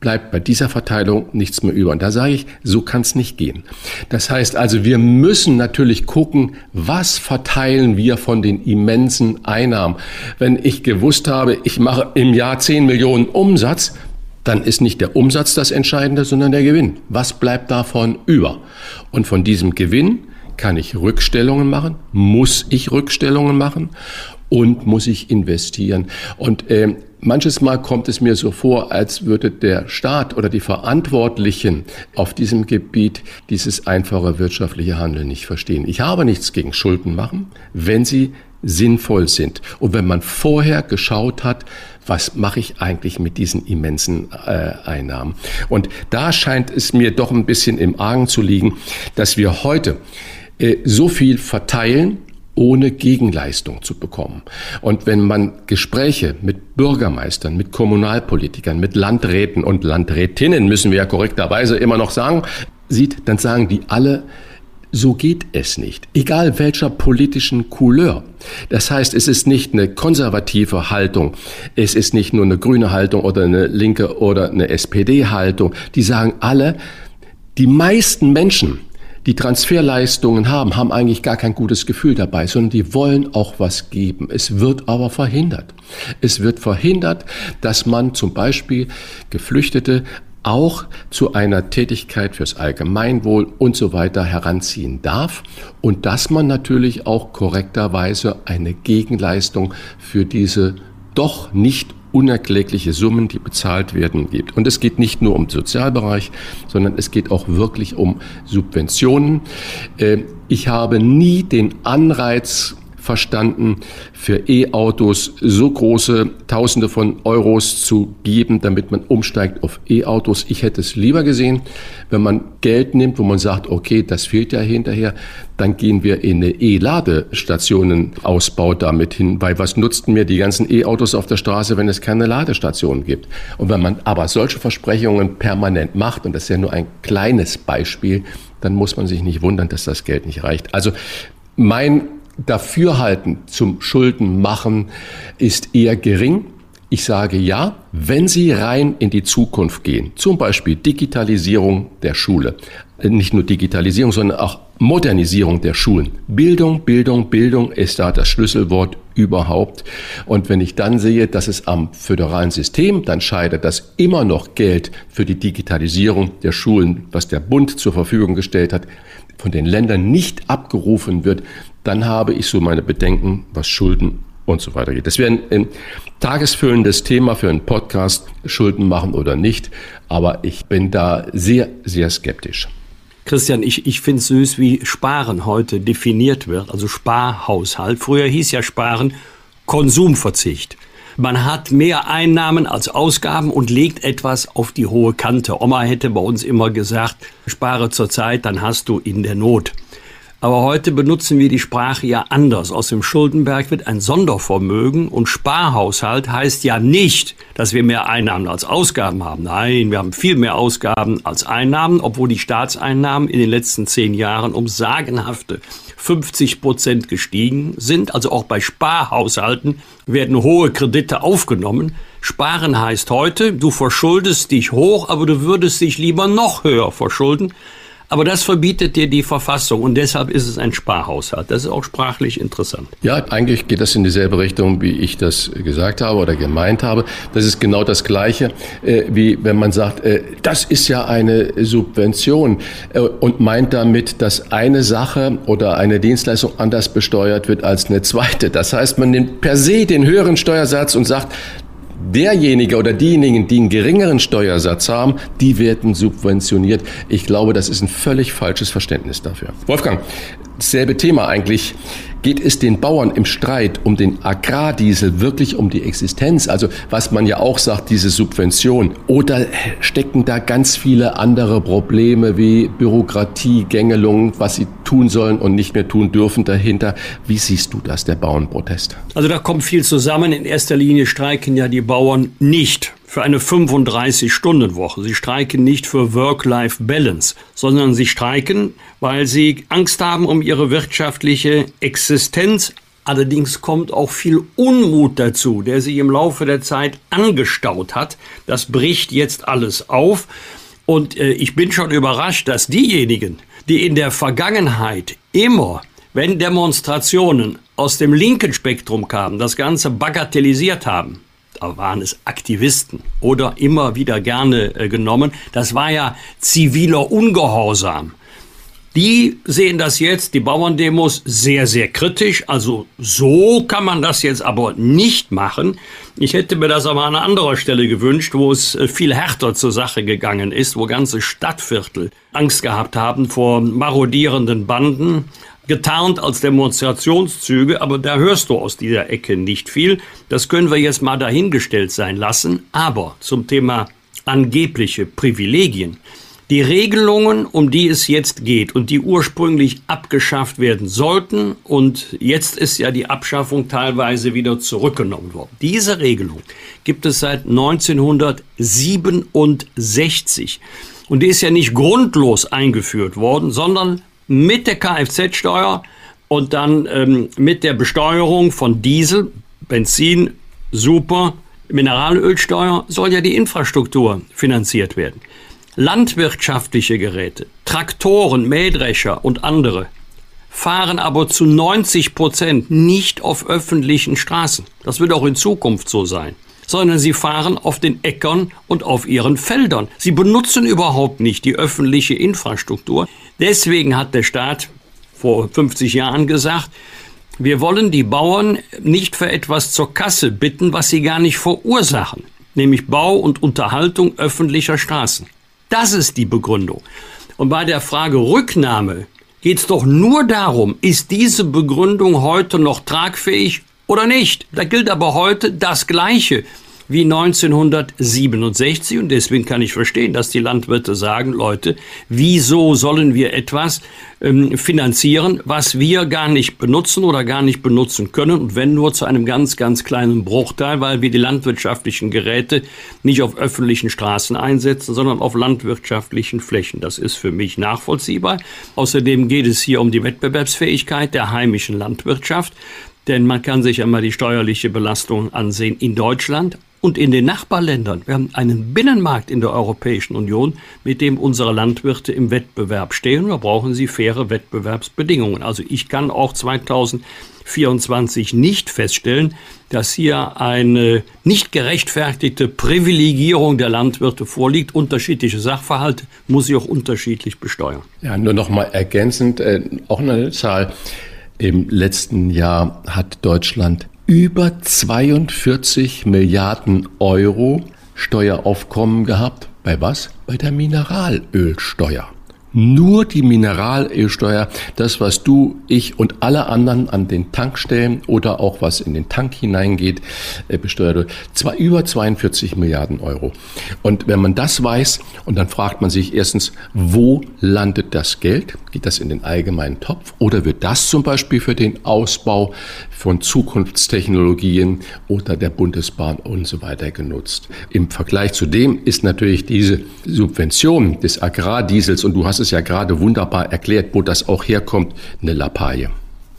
Speaker 2: bleibt bei dieser Verteilung nichts mehr über. Und da sage ich, so kann es nicht gehen. Das heißt also, wir müssen natürlich gucken, was verteilen wir von den immensen Einnahmen. Wenn ich gewusst habe, ich mache im Jahr 10 Millionen Umsatz, dann ist nicht der Umsatz das Entscheidende, sondern der Gewinn. Was bleibt davon über? Und von diesem Gewinn kann ich Rückstellungen machen, muss ich Rückstellungen machen und muss ich investieren. Und äh, manches Mal kommt es mir so vor, als würde der Staat oder die Verantwortlichen auf diesem Gebiet dieses einfache wirtschaftliche Handeln nicht verstehen. Ich habe nichts gegen Schulden machen, wenn sie sinnvoll sind. Und wenn man vorher geschaut hat, was mache ich eigentlich mit diesen immensen äh, Einnahmen? Und da scheint es mir doch ein bisschen im Argen zu liegen, dass wir heute äh, so viel verteilen, ohne Gegenleistung zu bekommen. Und wenn man Gespräche mit Bürgermeistern, mit Kommunalpolitikern, mit Landräten und Landrätinnen, müssen wir ja korrekterweise immer noch sagen, sieht, dann sagen die alle, so geht es nicht, egal welcher politischen Couleur. Das heißt, es ist nicht eine konservative Haltung, es ist nicht nur eine grüne Haltung oder eine linke oder eine SPD-Haltung. Die sagen alle, die meisten Menschen, die Transferleistungen haben, haben eigentlich gar kein gutes Gefühl dabei, sondern die wollen auch was geben. Es wird aber verhindert. Es wird verhindert, dass man zum Beispiel Geflüchtete auch zu einer Tätigkeit fürs Allgemeinwohl und so weiter heranziehen darf und dass man natürlich auch korrekterweise eine Gegenleistung für diese doch nicht unerklägliche Summen, die bezahlt werden, gibt. Und es geht nicht nur um den Sozialbereich, sondern es geht auch wirklich um Subventionen. Äh, ich habe nie den Anreiz verstanden, für E-Autos so große Tausende von Euros zu geben, damit man umsteigt auf E-Autos. Ich hätte es lieber gesehen, wenn man Geld nimmt, wo man sagt, okay, das fehlt ja hinterher, dann gehen wir in eine E-Ladestationenausbau damit hin, weil was nutzten mir die ganzen E-Autos auf der Straße, wenn es keine Ladestationen gibt? Und wenn man aber solche Versprechungen permanent macht, und das ist ja nur ein kleines Beispiel, dann muss man sich nicht wundern, dass das Geld nicht reicht. Also mein Dafürhalten zum Schuldenmachen ist eher gering. Ich sage ja, wenn Sie rein in die Zukunft gehen, zum Beispiel Digitalisierung der Schule, nicht nur Digitalisierung, sondern auch Modernisierung der Schulen. Bildung, Bildung, Bildung ist da das Schlüsselwort überhaupt. Und wenn ich dann sehe, dass es am föderalen System dann scheitert, dass immer noch Geld für die Digitalisierung der Schulen, was der Bund zur Verfügung gestellt hat, von den Ländern nicht abgerufen wird, dann habe ich so meine Bedenken, was Schulden und so weiter geht. Das wäre ein, ein tagesfüllendes Thema für einen Podcast, Schulden machen oder nicht, aber ich bin da sehr, sehr skeptisch.
Speaker 3: Christian, ich, ich finde es süß, wie Sparen heute definiert wird, also Sparhaushalt. Früher hieß ja Sparen Konsumverzicht. Man hat mehr Einnahmen als Ausgaben und legt etwas auf die hohe Kante. Oma hätte bei uns immer gesagt, spare zur Zeit, dann hast du in der Not. Aber heute benutzen wir die Sprache ja anders. Aus dem Schuldenberg wird ein Sondervermögen und Sparhaushalt heißt ja nicht, dass wir mehr Einnahmen als Ausgaben haben. Nein, wir haben viel mehr Ausgaben als Einnahmen, obwohl die Staatseinnahmen in den letzten zehn Jahren um sagenhafte 50 Prozent gestiegen sind. Also auch bei Sparhaushalten werden hohe Kredite aufgenommen. Sparen heißt heute, du verschuldest dich hoch, aber du würdest dich lieber noch höher verschulden. Aber das verbietet dir die Verfassung und deshalb ist es ein Sparhaushalt. Das ist auch sprachlich interessant.
Speaker 2: Ja, eigentlich geht das in dieselbe Richtung, wie ich das gesagt habe oder gemeint habe. Das ist genau das Gleiche, äh, wie wenn man sagt, äh, das ist ja eine Subvention äh, und meint damit, dass eine Sache oder eine Dienstleistung anders besteuert wird als eine zweite. Das heißt, man nimmt per se den höheren Steuersatz und sagt, derjenige oder diejenigen, die einen geringeren Steuersatz haben, die werden subventioniert. Ich glaube, das ist ein völlig falsches Verständnis dafür. Wolfgang, selbe Thema eigentlich. Geht es den Bauern im Streit um den Agrardiesel wirklich um die Existenz? Also was man ja auch sagt, diese Subvention. Oder stecken da ganz viele andere Probleme wie Bürokratie, Gängelung, was sie tun sollen und nicht mehr tun dürfen dahinter? Wie siehst du das, der Bauernprotest?
Speaker 3: Also da kommt viel zusammen. In erster Linie streiken ja die Bauern nicht für eine 35-Stunden-Woche. Sie streiken nicht für Work-Life-Balance, sondern sie streiken, weil sie Angst haben um ihre wirtschaftliche Existenz Allerdings kommt auch viel Unmut dazu, der sich im Laufe der Zeit angestaut hat. Das bricht jetzt alles auf. Und äh, ich bin schon überrascht, dass diejenigen, die in der Vergangenheit immer, wenn Demonstrationen aus dem linken Spektrum kamen, das Ganze bagatellisiert haben, waren es Aktivisten oder immer wieder gerne äh, genommen, das war ja ziviler Ungehorsam. Die sehen das jetzt, die Bauerndemos, sehr, sehr kritisch. Also so kann man das jetzt aber nicht machen. Ich hätte mir das aber an einer anderen Stelle gewünscht, wo es äh, viel härter zur Sache gegangen ist, wo ganze Stadtviertel Angst gehabt haben vor marodierenden Banden, getarnt als Demonstrationszüge, aber da hörst du aus dieser Ecke nicht viel. Das können wir jetzt mal dahingestellt sein lassen. Aber zum Thema angebliche Privilegien. Die Regelungen, um die es jetzt geht und die ursprünglich abgeschafft werden sollten und jetzt ist ja die Abschaffung teilweise wieder zurückgenommen worden. Diese Regelung gibt es seit 1967 und die ist ja nicht grundlos eingeführt worden, sondern mit der Kfz-Steuer und dann ähm, mit der Besteuerung von Diesel, Benzin, Super, Mineralölsteuer soll ja die Infrastruktur finanziert werden landwirtschaftliche Geräte, Traktoren, Mähdrescher und andere fahren aber zu 90 Prozent nicht auf öffentlichen Straßen. Das wird auch in Zukunft so sein sondern sie fahren auf den Äckern und auf ihren Feldern. Sie benutzen überhaupt nicht die öffentliche Infrastruktur. Deswegen hat der Staat vor 50 Jahren gesagt, wir wollen die Bauern nicht für etwas zur Kasse bitten, was sie gar nicht verursachen, nämlich Bau und Unterhaltung öffentlicher Straßen. Das ist die Begründung. Und bei der Frage Rücknahme geht es doch nur darum, ist diese Begründung heute noch tragfähig oder nicht. Da gilt aber heute das Gleiche wie 1967 und deswegen kann ich verstehen, dass die Landwirte sagen, Leute, wieso sollen wir etwas ähm, finanzieren, was wir gar nicht benutzen oder gar nicht benutzen können und wenn nur zu einem ganz, ganz kleinen Bruchteil, weil wir die landwirtschaftlichen Geräte nicht auf öffentlichen Straßen einsetzen, sondern auf landwirtschaftlichen Flächen. Das ist für mich nachvollziehbar. Außerdem geht es hier um die Wettbewerbsfähigkeit der heimischen Landwirtschaft. Denn man kann sich einmal die steuerliche Belastung ansehen in Deutschland und in den Nachbarländern. Wir haben einen Binnenmarkt in der Europäischen Union, mit dem unsere Landwirte im Wettbewerb stehen. Da brauchen sie faire Wettbewerbsbedingungen. Also ich kann auch 2024 nicht feststellen, dass hier eine nicht gerechtfertigte Privilegierung der Landwirte vorliegt. Unterschiedliche Sachverhalte muss ich auch unterschiedlich besteuern.
Speaker 2: Ja, nur noch mal ergänzend, äh, auch eine Zahl. Im letzten Jahr hat Deutschland über 42 Milliarden Euro Steueraufkommen gehabt. Bei was? Bei der Mineralölsteuer nur die Mineralölsteuer, das, was du, ich und alle anderen an den Tankstellen oder auch was in den Tank hineingeht, äh, besteuert wird. Zwar über 42 Milliarden Euro. Und wenn man das weiß, und dann fragt man sich erstens, wo landet das Geld? Geht das in den allgemeinen Topf? Oder wird das zum Beispiel für den Ausbau von Zukunftstechnologien oder der Bundesbahn und so weiter genutzt? Im Vergleich zu dem ist natürlich diese Subvention des Agrardiesels, und du hast es ja gerade wunderbar erklärt, wo das auch herkommt, eine Lappalie.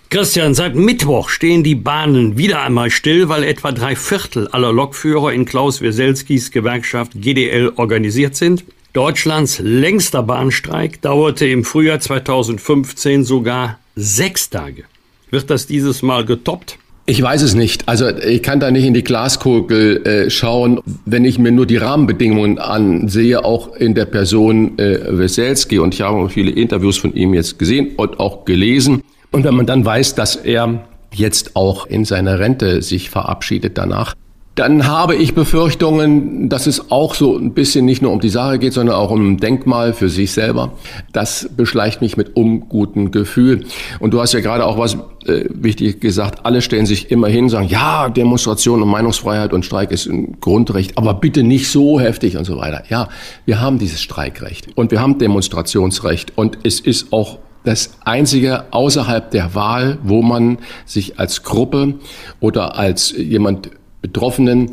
Speaker 3: Christian, seit Mittwoch stehen die Bahnen wieder einmal still, weil etwa drei Viertel aller Lokführer in Klaus Wieselskis Gewerkschaft GDL organisiert sind. Deutschlands längster Bahnstreik dauerte im Frühjahr 2015 sogar sechs Tage. Wird das dieses Mal getoppt?
Speaker 2: Ich weiß es nicht. Also ich kann da nicht in die Glaskugel äh, schauen. Wenn ich mir nur die Rahmenbedingungen ansehe, auch in der Person äh, Weselski, und ich habe viele Interviews von ihm jetzt gesehen und auch gelesen. Und wenn man dann weiß, dass er jetzt auch in seiner Rente sich verabschiedet danach, dann habe ich Befürchtungen, dass es auch so ein bisschen nicht nur um die Sache geht, sondern auch um ein Denkmal für sich selber. Das beschleicht mich mit unguten Gefühl. Und du hast ja gerade auch was äh, wichtig gesagt. Alle stellen sich immer hin, sagen, ja, Demonstration und Meinungsfreiheit und Streik ist ein Grundrecht, aber bitte nicht so heftig und so weiter. Ja, wir haben dieses Streikrecht und wir haben Demonstrationsrecht und es ist auch das einzige außerhalb der Wahl, wo man sich als Gruppe oder als jemand Betroffenen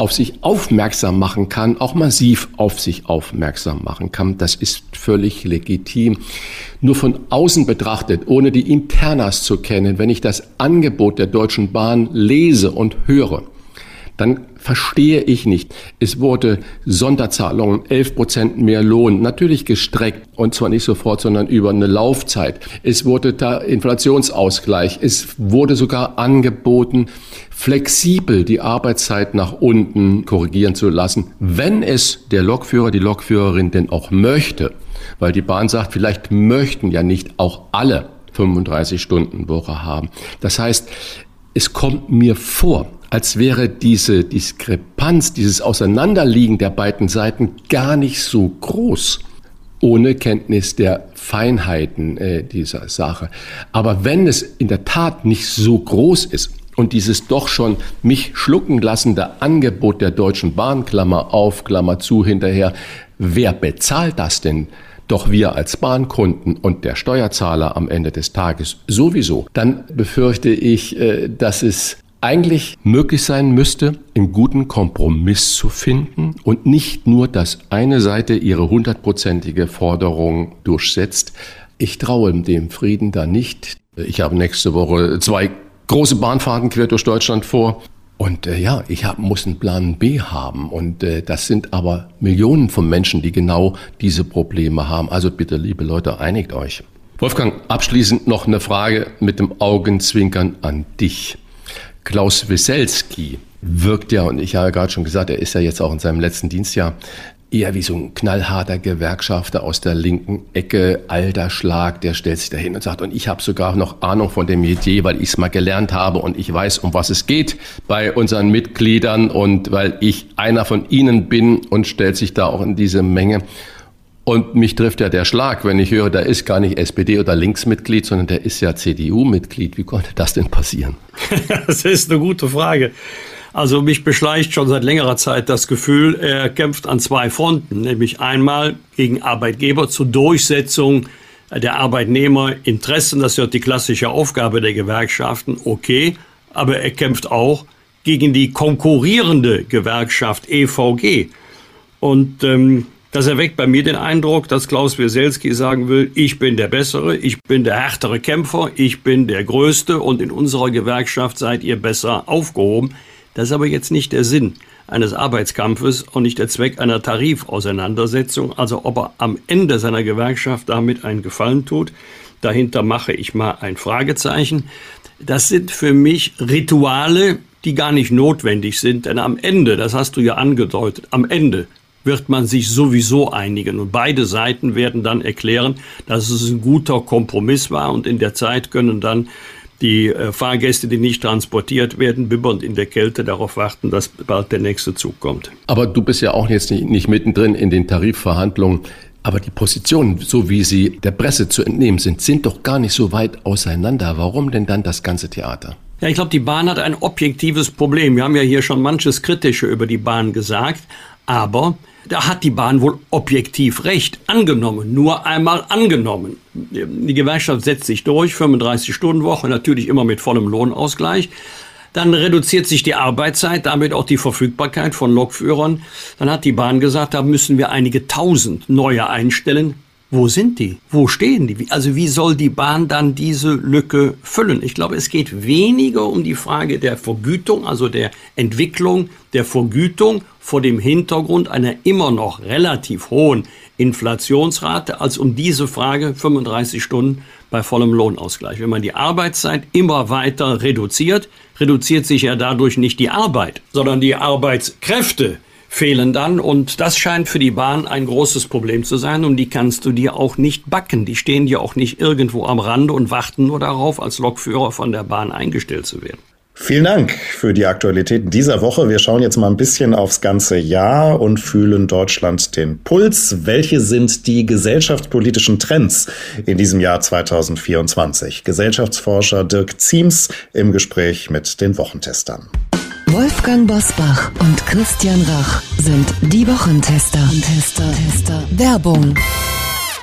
Speaker 2: auf sich aufmerksam machen kann, auch massiv auf sich aufmerksam machen kann. Das ist völlig legitim. Nur von außen betrachtet, ohne die Internas zu kennen, wenn ich das Angebot der Deutschen Bahn lese und höre, dann verstehe ich nicht. Es wurde Sonderzahlungen, 11 Prozent mehr Lohn, natürlich gestreckt und zwar nicht sofort, sondern über eine Laufzeit. Es wurde da Inflationsausgleich. Es wurde sogar angeboten, flexibel die Arbeitszeit nach unten korrigieren zu lassen, wenn es der Lokführer, die Lokführerin denn auch möchte. Weil die Bahn sagt, vielleicht möchten ja nicht auch alle 35 Stunden Woche haben. Das heißt, es kommt mir vor, als wäre diese Diskrepanz, dieses Auseinanderliegen der beiden Seiten gar nicht so groß, ohne Kenntnis der Feinheiten äh, dieser Sache. Aber wenn es in der Tat nicht so groß ist und dieses doch schon mich schlucken lassende Angebot der Deutschen Bahn, Klammer auf, Klammer zu hinterher, wer bezahlt das denn? doch wir als Bahnkunden und der Steuerzahler am Ende des Tages sowieso, dann befürchte ich, äh, dass es eigentlich möglich sein müsste, einen guten Kompromiss zu finden und nicht nur, dass eine Seite ihre hundertprozentige Forderung durchsetzt. Ich traue dem Frieden da nicht. Ich habe nächste Woche zwei große Bahnfahrten quer durch Deutschland vor. Und äh, ja, ich hab, muss einen Plan B haben. Und äh, das sind aber Millionen von Menschen, die genau diese Probleme haben. Also bitte, liebe Leute, einigt euch. Wolfgang, abschließend noch eine Frage mit dem Augenzwinkern an dich. Klaus Wieselski wirkt ja, und ich habe gerade schon gesagt, er ist ja jetzt auch in seinem letzten Dienstjahr, eher wie so ein knallharter Gewerkschafter aus der linken Ecke, alter Schlag, der stellt sich dahin und sagt, und ich habe sogar noch Ahnung von dem Metier, weil ich es mal gelernt habe und ich weiß, um was es geht bei unseren Mitgliedern und weil ich einer von ihnen bin und stellt sich da auch in diese Menge. Und mich trifft ja der Schlag, wenn ich höre, da ist gar nicht SPD oder Linksmitglied, sondern der ist ja CDU-Mitglied. Wie konnte das denn passieren?
Speaker 3: das ist eine gute Frage. Also mich beschleicht schon seit längerer Zeit das Gefühl, er kämpft an zwei Fronten, nämlich einmal gegen Arbeitgeber zur Durchsetzung der Arbeitnehmerinteressen. Das ist ja die klassische Aufgabe der Gewerkschaften. Okay, aber er kämpft auch gegen die konkurrierende Gewerkschaft EVG. Und ähm, das erweckt bei mir den Eindruck, dass Klaus Wieselski sagen will, ich bin der Bessere, ich bin der härtere Kämpfer, ich bin der Größte und in unserer Gewerkschaft seid ihr besser aufgehoben. Das ist aber jetzt nicht der Sinn eines Arbeitskampfes und nicht der Zweck einer Tarifauseinandersetzung. Also ob er am Ende seiner Gewerkschaft damit einen Gefallen tut, dahinter mache ich mal ein Fragezeichen. Das sind für mich Rituale, die gar nicht notwendig sind, denn am Ende, das hast du ja angedeutet, am Ende wird man sich sowieso einigen. Und beide Seiten werden dann erklären, dass es ein guter Kompromiss war und in der Zeit können dann die äh, Fahrgäste, die nicht transportiert werden, bibbernd in der Kälte darauf warten, dass bald der nächste Zug kommt.
Speaker 2: Aber du bist ja auch jetzt nicht, nicht mittendrin in den Tarifverhandlungen. Aber die Positionen, so wie sie der Presse zu entnehmen sind, sind doch gar nicht so weit auseinander. Warum denn dann das ganze Theater?
Speaker 3: Ja, ich glaube, die Bahn hat ein objektives Problem. Wir haben ja hier schon manches Kritische über die Bahn gesagt. Aber da hat die Bahn wohl objektiv recht angenommen, nur einmal angenommen. Die Gewerkschaft setzt sich durch, 35 Stunden Woche, natürlich immer mit vollem Lohnausgleich. Dann reduziert sich die Arbeitszeit, damit auch die Verfügbarkeit von Lokführern. Dann hat die Bahn gesagt, da müssen wir einige tausend neue einstellen. Wo sind die? Wo stehen die? Also wie soll die Bahn dann diese Lücke füllen? Ich glaube, es geht weniger um die Frage der Vergütung, also der Entwicklung der Vergütung vor dem Hintergrund einer immer noch relativ hohen Inflationsrate, als um diese Frage 35 Stunden bei vollem Lohnausgleich. Wenn man die Arbeitszeit immer weiter reduziert, reduziert sich ja dadurch nicht die Arbeit, sondern die Arbeitskräfte fehlen dann. Und das scheint für die Bahn ein großes Problem zu sein. Und die kannst du dir auch nicht backen. Die stehen dir auch nicht irgendwo am Rande und warten nur darauf, als Lokführer von der Bahn eingestellt zu werden.
Speaker 5: Vielen Dank für die Aktualität dieser Woche. Wir schauen jetzt mal ein bisschen aufs ganze Jahr und fühlen Deutschland den Puls. Welche sind die gesellschaftspolitischen Trends in diesem Jahr 2024? Gesellschaftsforscher Dirk Ziems im Gespräch mit den Wochentestern.
Speaker 1: Wolfgang Bosbach und Christian Rach sind die Wochentester. Tester, Tester. Werbung.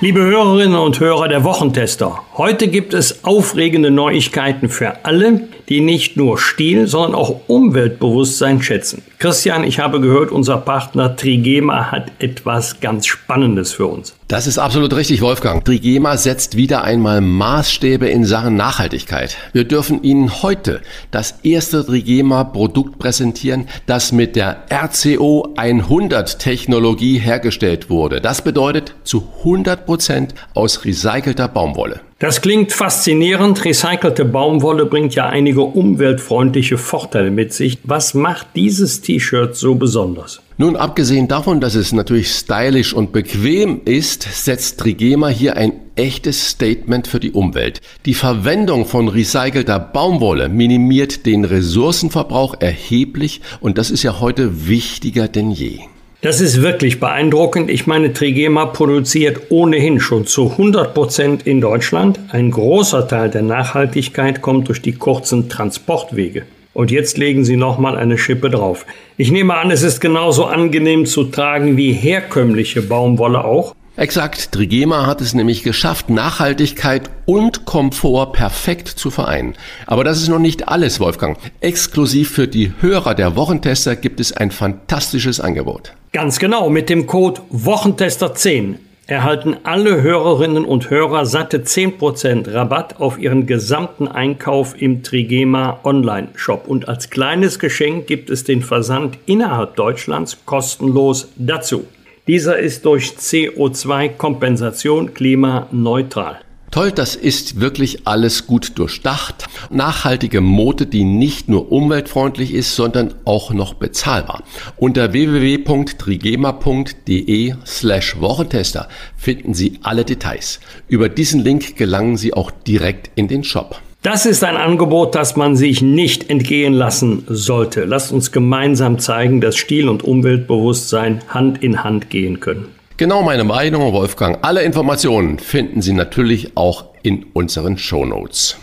Speaker 3: Liebe Hörerinnen und Hörer der Wochentester, heute gibt es aufregende Neuigkeiten für alle, die nicht nur Stil, sondern auch Umweltbewusstsein schätzen. Christian, ich habe gehört, unser Partner Trigema hat etwas ganz Spannendes für uns.
Speaker 2: Das ist absolut richtig, Wolfgang. Trigema setzt wieder einmal Maßstäbe in Sachen Nachhaltigkeit. Wir dürfen Ihnen heute das erste Trigema-Produkt präsentieren, das mit der RCO 100 Technologie hergestellt wurde. Das bedeutet zu 100 Prozent aus recycelter Baumwolle.
Speaker 3: Das klingt faszinierend. Recycelte Baumwolle bringt ja einige umweltfreundliche Vorteile mit sich. Was macht dieses T-Shirt so besonders?
Speaker 2: Nun, abgesehen davon, dass es natürlich stylisch und bequem ist, setzt Trigema hier ein echtes Statement für die Umwelt. Die Verwendung von recycelter Baumwolle minimiert den Ressourcenverbrauch erheblich und das ist ja heute wichtiger denn je.
Speaker 3: Das ist wirklich beeindruckend. Ich meine, Trigema produziert ohnehin schon zu 100 Prozent in Deutschland. Ein großer Teil der Nachhaltigkeit kommt durch die kurzen Transportwege. Und jetzt legen Sie nochmal eine Schippe drauf. Ich nehme an, es ist genauso angenehm zu tragen wie herkömmliche Baumwolle auch.
Speaker 2: Exakt, Trigema hat es nämlich geschafft, Nachhaltigkeit und Komfort perfekt zu vereinen. Aber das ist noch nicht alles, Wolfgang. Exklusiv für die Hörer der Wochentester gibt es ein fantastisches Angebot.
Speaker 3: Ganz genau, mit dem Code Wochentester10 erhalten alle Hörerinnen und Hörer satte 10% Rabatt auf ihren gesamten Einkauf im Trigema Online-Shop. Und als kleines Geschenk gibt es den Versand innerhalb Deutschlands kostenlos dazu. Dieser ist durch CO2-Kompensation klimaneutral.
Speaker 2: Toll, das ist wirklich alles gut durchdacht. Nachhaltige Mode, die nicht nur umweltfreundlich ist, sondern auch noch bezahlbar. Unter www.trigema.de slash Wochentester finden Sie alle Details. Über diesen Link gelangen Sie auch direkt in den Shop.
Speaker 3: Das ist ein Angebot, das man sich nicht entgehen lassen sollte. Lasst uns gemeinsam zeigen, dass Stil und Umweltbewusstsein Hand in Hand gehen können.
Speaker 2: Genau meine Meinung, Wolfgang. Alle Informationen finden Sie natürlich auch in unseren Show Notes.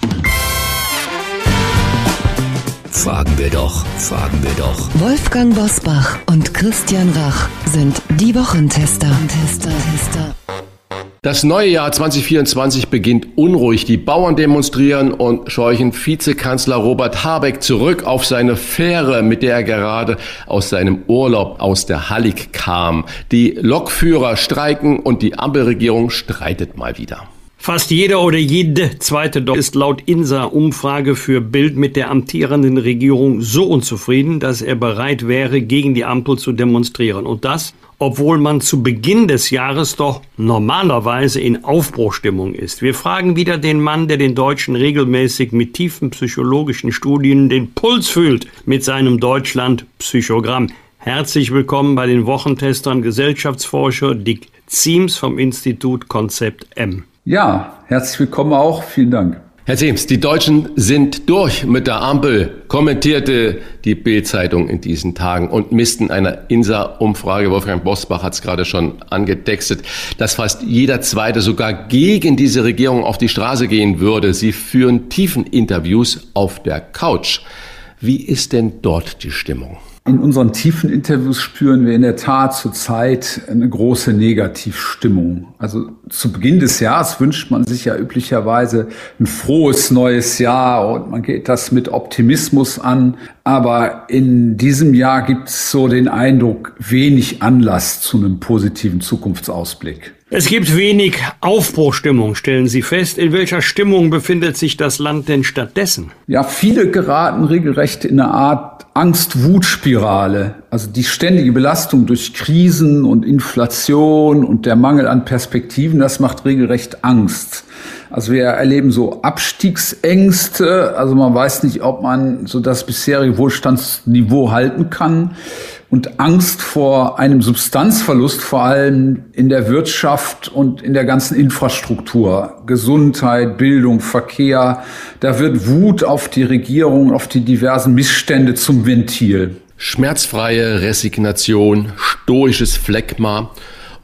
Speaker 4: Fragen wir doch, fragen wir doch.
Speaker 1: Wolfgang Bosbach und Christian Rach sind die Wochentester. Tester, Tester.
Speaker 2: Das neue Jahr 2024 beginnt unruhig. Die Bauern demonstrieren und scheuchen Vizekanzler Robert Habeck zurück auf seine Fähre, mit der er gerade aus seinem Urlaub aus der Hallig kam. Die Lokführer streiken und die Ampelregierung streitet mal wieder.
Speaker 3: Fast jeder oder jede zweite Deutsche ist laut INSA-Umfrage für Bild mit der amtierenden Regierung so unzufrieden, dass er bereit wäre, gegen die Ampel zu demonstrieren. Und das, obwohl man zu Beginn des Jahres doch normalerweise in Aufbruchstimmung ist. Wir fragen wieder den Mann, der den Deutschen regelmäßig mit tiefen psychologischen Studien den Puls fühlt mit seinem Deutschland-Psychogramm. Herzlich willkommen bei den Wochentestern Gesellschaftsforscher Dick Ziems vom Institut Konzept M.
Speaker 6: Ja, herzlich willkommen auch. Vielen Dank.
Speaker 2: Herr Seems, die Deutschen sind durch mit der Ampel, kommentierte die Bild-Zeitung in diesen Tagen und missten einer INSA-Umfrage, Wolfgang Bosbach hat es gerade schon angetextet, dass fast jeder Zweite sogar gegen diese Regierung auf die Straße gehen würde. Sie führen tiefen Interviews auf der Couch. Wie ist denn dort die Stimmung?
Speaker 6: In unseren tiefen Interviews spüren wir in der Tat zurzeit eine große Negativstimmung. Also zu Beginn des Jahres wünscht man sich ja üblicherweise ein frohes neues Jahr und man geht das mit Optimismus an. Aber in diesem Jahr gibt es so den Eindruck, wenig Anlass zu einem positiven Zukunftsausblick.
Speaker 3: Es gibt wenig Aufbruchstimmung, stellen Sie fest. In welcher Stimmung befindet sich das Land denn stattdessen?
Speaker 6: Ja, viele geraten regelrecht in eine Art Angst-Wut-Spirale. Also die ständige Belastung durch Krisen und Inflation und der Mangel an Perspektiven, das macht regelrecht Angst. Also wir erleben so Abstiegsängste, also man weiß nicht, ob man so das bisherige Wohlstandsniveau halten kann und Angst vor einem Substanzverlust, vor allem in der Wirtschaft und in der ganzen Infrastruktur, Gesundheit, Bildung, Verkehr. Da wird Wut auf die Regierung, auf die diversen Missstände zum Ventil.
Speaker 2: Schmerzfreie Resignation, stoisches Phlegma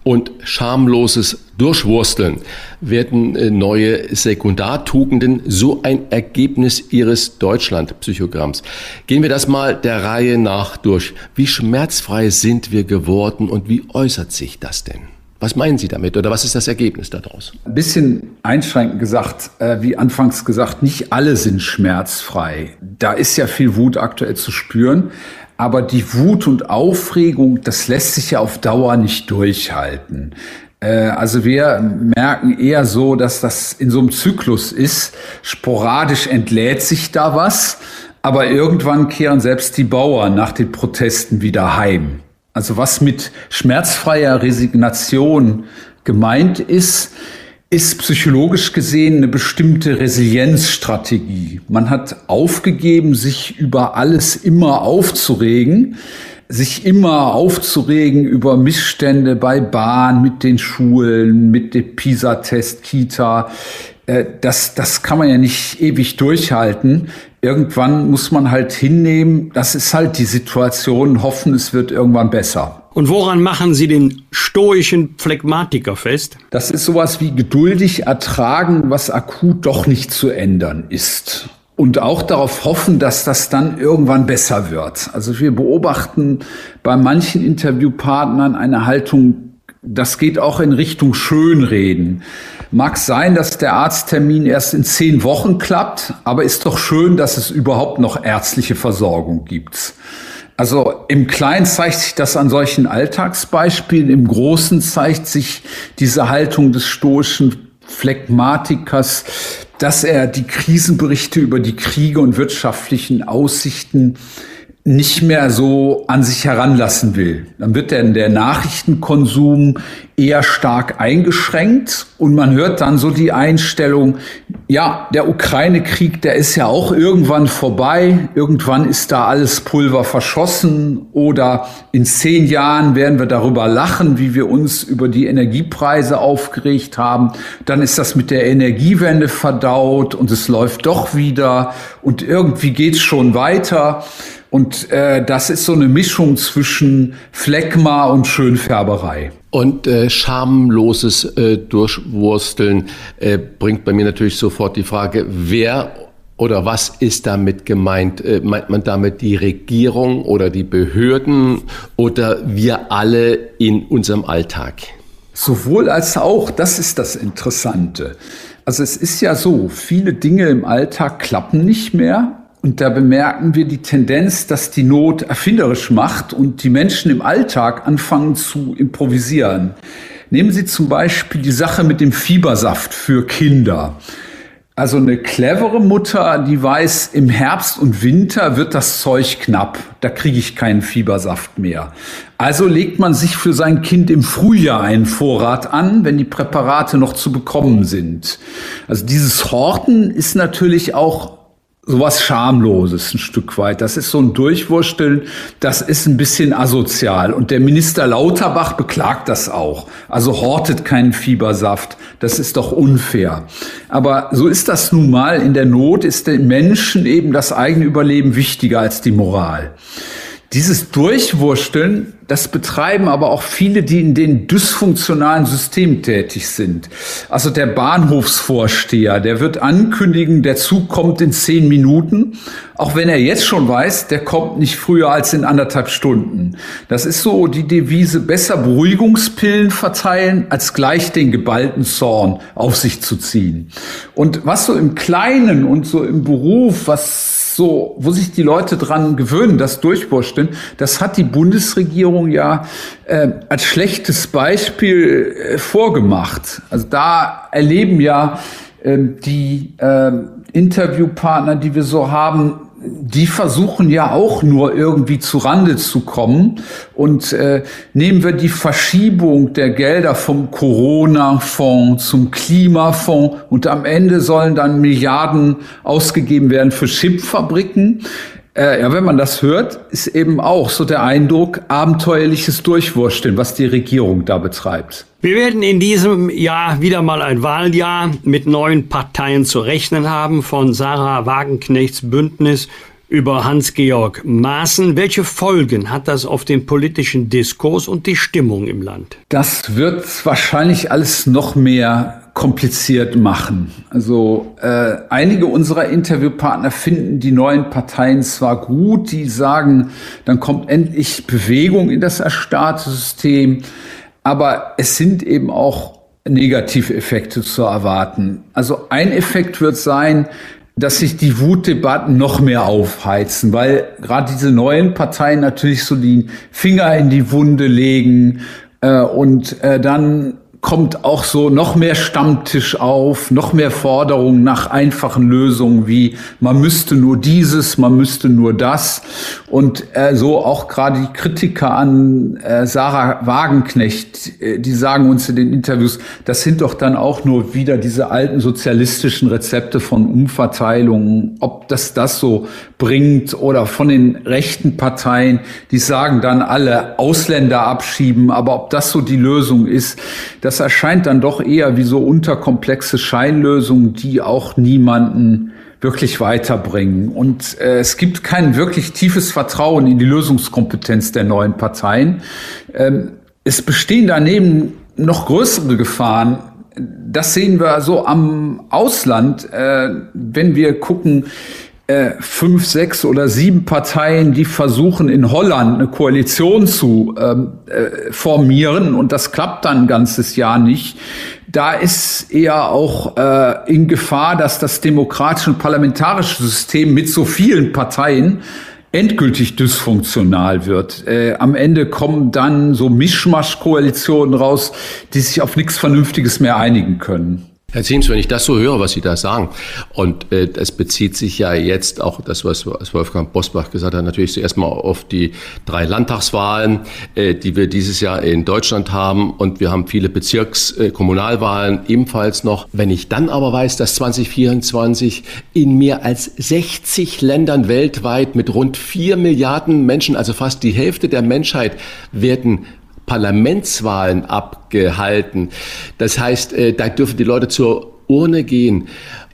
Speaker 2: und schamloses Durchwursteln werden äh, neue Sekundartugenden so ein Ergebnis ihres Deutschland-Psychogramms. Gehen wir das mal der Reihe nach durch. Wie schmerzfrei sind wir geworden und wie äußert sich das denn? Was meinen Sie damit oder was ist das Ergebnis daraus?
Speaker 6: Ein bisschen einschränkend gesagt, äh, wie anfangs gesagt, nicht alle sind schmerzfrei. Da ist ja viel Wut aktuell zu spüren. Aber die Wut und Aufregung, das lässt sich ja auf Dauer nicht durchhalten. Äh, also wir merken eher so, dass das in so einem Zyklus ist. Sporadisch entlädt sich da was, aber irgendwann kehren selbst die Bauern nach den Protesten wieder heim. Also was mit schmerzfreier Resignation gemeint ist, ist psychologisch gesehen eine bestimmte Resilienzstrategie. Man hat aufgegeben, sich über alles immer aufzuregen, sich immer aufzuregen über Missstände bei Bahn, mit den Schulen, mit dem PISA-Test, Kita. Äh, das, das kann man ja nicht ewig durchhalten irgendwann muss man halt hinnehmen, das ist halt die Situation, hoffen, es wird irgendwann besser.
Speaker 3: Und woran machen Sie den stoischen Phlegmatiker fest?
Speaker 6: Das ist sowas wie geduldig ertragen, was akut doch nicht zu ändern ist. Und auch darauf hoffen, dass das dann irgendwann besser wird. Also wir beobachten bei manchen Interviewpartnern eine Haltung, das geht auch in Richtung Schönreden. Mag sein, dass der Arzttermin erst in zehn Wochen klappt, aber ist doch schön, dass es überhaupt noch ärztliche Versorgung gibt. Also im Kleinen zeigt sich das an solchen Alltagsbeispielen, im Großen zeigt sich diese Haltung des stoischen Phlegmatikers, dass er die Krisenberichte über die Kriege und wirtschaftlichen Aussichten nicht mehr so an sich heranlassen will. Dann wird denn der Nachrichtenkonsum eher stark eingeschränkt und man hört dann so die Einstellung, ja, der Ukraine-Krieg, der ist ja auch irgendwann vorbei, irgendwann ist da alles Pulver verschossen oder in zehn Jahren werden wir darüber lachen, wie wir uns über die Energiepreise aufgeregt haben, dann ist das mit der Energiewende verdaut und es läuft doch wieder und irgendwie geht's schon weiter. Und äh, das ist so eine Mischung zwischen Phlegma und Schönfärberei.
Speaker 2: Und äh, schamloses äh, Durchwursteln äh, bringt bei mir natürlich sofort die Frage, wer oder was ist damit gemeint? Äh, meint man damit die Regierung oder die Behörden oder wir alle in unserem Alltag?
Speaker 6: Sowohl als auch, das ist das Interessante. Also es ist ja so, viele Dinge im Alltag klappen nicht mehr und da bemerken wir die Tendenz, dass die Not erfinderisch macht und die Menschen im Alltag anfangen zu improvisieren. Nehmen Sie zum Beispiel die Sache mit dem Fiebersaft für Kinder. Also eine clevere Mutter, die weiß, im Herbst und Winter wird das Zeug knapp. Da kriege ich keinen Fiebersaft mehr. Also legt man sich für sein Kind im Frühjahr einen Vorrat an, wenn die Präparate noch zu bekommen sind. Also dieses Horten ist natürlich auch sowas Schamloses ein Stück weit. Das ist so ein Durchwursteln, das ist ein bisschen asozial. Und der Minister Lauterbach beklagt das auch. Also hortet keinen Fiebersaft. Das ist doch unfair. Aber so ist das nun mal. In der Not ist den Menschen eben das eigene Überleben wichtiger als die Moral. Dieses Durchwursteln, das betreiben aber auch viele, die in den dysfunktionalen Systemen tätig sind. Also der Bahnhofsvorsteher, der wird ankündigen, der Zug kommt in zehn Minuten, auch wenn er jetzt schon weiß, der kommt nicht früher als in anderthalb Stunden. Das ist so die Devise, besser Beruhigungspillen verteilen, als gleich den geballten Zorn auf sich zu ziehen. Und was so im Kleinen und so im Beruf, was so, wo sich die Leute dran gewöhnen, das durchwursteln, das hat die Bundesregierung ja äh, als schlechtes Beispiel äh, vorgemacht. Also da erleben ja äh, die äh, Interviewpartner, die wir so haben, die versuchen ja auch nur irgendwie zu Rande zu kommen. Und äh, nehmen wir die Verschiebung der Gelder vom Corona-Fonds zum Klimafonds und am Ende sollen dann Milliarden ausgegeben werden für Chipfabriken. Äh, ja, wenn man das hört, ist eben auch so der Eindruck, abenteuerliches Durchwursteln, was die Regierung da betreibt.
Speaker 3: Wir werden in diesem Jahr wieder mal ein Wahljahr mit neuen Parteien zu rechnen haben, von Sarah Wagenknechts Bündnis über Hans-Georg Maaßen. Welche Folgen hat das auf den politischen Diskurs und die Stimmung im Land?
Speaker 6: Das wird wahrscheinlich alles noch mehr kompliziert machen. Also äh, einige unserer Interviewpartner finden die neuen Parteien zwar gut, die sagen, dann kommt endlich Bewegung in das erstarrte System, aber es sind eben auch Negativeffekte zu erwarten. Also ein Effekt wird sein, dass sich die Wutdebatten noch mehr aufheizen, weil gerade diese neuen Parteien natürlich so die Finger in die Wunde legen äh, und äh, dann kommt auch so noch mehr Stammtisch auf, noch mehr Forderungen nach einfachen Lösungen wie man müsste nur dieses, man müsste nur das. Und äh, so auch gerade die Kritiker an äh, Sarah Wagenknecht, äh, die sagen uns in den Interviews, das sind doch dann auch nur wieder diese alten sozialistischen Rezepte von Umverteilungen, ob das das so bringt oder von den rechten Parteien, die sagen dann alle Ausländer abschieben, aber ob das so die Lösung ist, das erscheint dann doch eher wie so unterkomplexe Scheinlösungen, die auch niemanden wirklich weiterbringen. Und äh, es gibt kein wirklich tiefes Vertrauen in die Lösungskompetenz der neuen Parteien. Ähm, es bestehen daneben noch größere Gefahren. Das sehen wir so am Ausland, äh, wenn wir gucken, äh, fünf, sechs oder sieben Parteien, die versuchen in Holland eine Koalition zu ähm, äh, formieren und das klappt dann ein ganzes Jahr nicht. Da ist eher auch äh, in Gefahr, dass das demokratische und parlamentarische System mit so vielen Parteien endgültig dysfunktional wird. Äh, am Ende kommen dann so Mischmasch-Koalitionen raus, die sich auf nichts Vernünftiges mehr einigen können.
Speaker 2: Herr Ziems, wenn ich das so höre, was Sie da sagen, und äh, das bezieht sich ja jetzt auch das, was, Wolfgang Bosbach gesagt hat, natürlich zuerst mal auf die drei Landtagswahlen, äh, die wir dieses Jahr in Deutschland haben, und wir haben viele Bezirkskommunalwahlen äh, ebenfalls noch. Wenn ich dann aber weiß, dass 2024 in mehr als 60 Ländern weltweit mit rund vier Milliarden Menschen, also fast die Hälfte der Menschheit, werden Parlamentswahlen abgehalten. Das heißt, äh, da dürfen die Leute zur Urne gehen.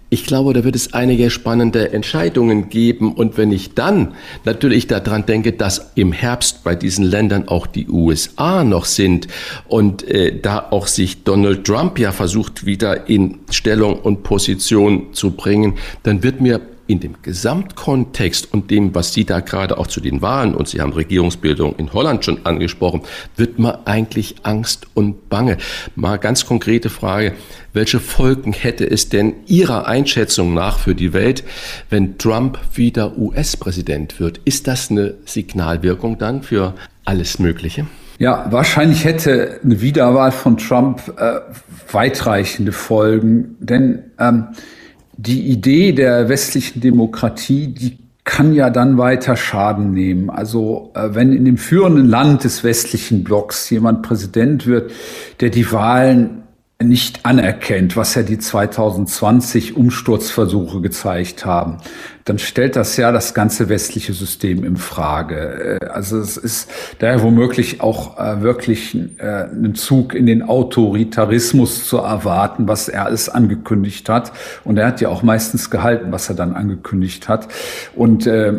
Speaker 2: Ich glaube, da wird es einige spannende Entscheidungen geben. Und wenn ich dann natürlich daran denke, dass im Herbst bei diesen Ländern auch die USA noch sind und äh, da auch sich Donald Trump ja versucht, wieder in Stellung und Position zu bringen, dann wird mir in dem Gesamtkontext und dem, was Sie da gerade auch zu den Wahlen und Sie haben Regierungsbildung in Holland schon angesprochen, wird man eigentlich Angst und Bange. Mal ganz konkrete Frage. Welche Folgen hätte es denn Ihrer Einschätzung nach für die Welt, wenn Trump wieder US-Präsident wird? Ist das eine Signalwirkung dann für alles Mögliche?
Speaker 6: Ja, wahrscheinlich hätte eine Wiederwahl von Trump äh, weitreichende Folgen, denn ähm, die Idee der westlichen Demokratie, die kann ja dann weiter Schaden nehmen. Also äh, wenn in dem führenden Land des westlichen Blocks jemand Präsident wird, der die Wahlen nicht anerkennt, was ja die 2020 Umsturzversuche gezeigt haben, dann stellt das ja das ganze westliche System in Frage. Äh, also es ist daher womöglich auch äh, wirklich äh, einen Zug in den Autoritarismus zu erwarten, was er alles angekündigt hat. Und er hat ja auch meistens gehalten, was er dann angekündigt hat. Und äh,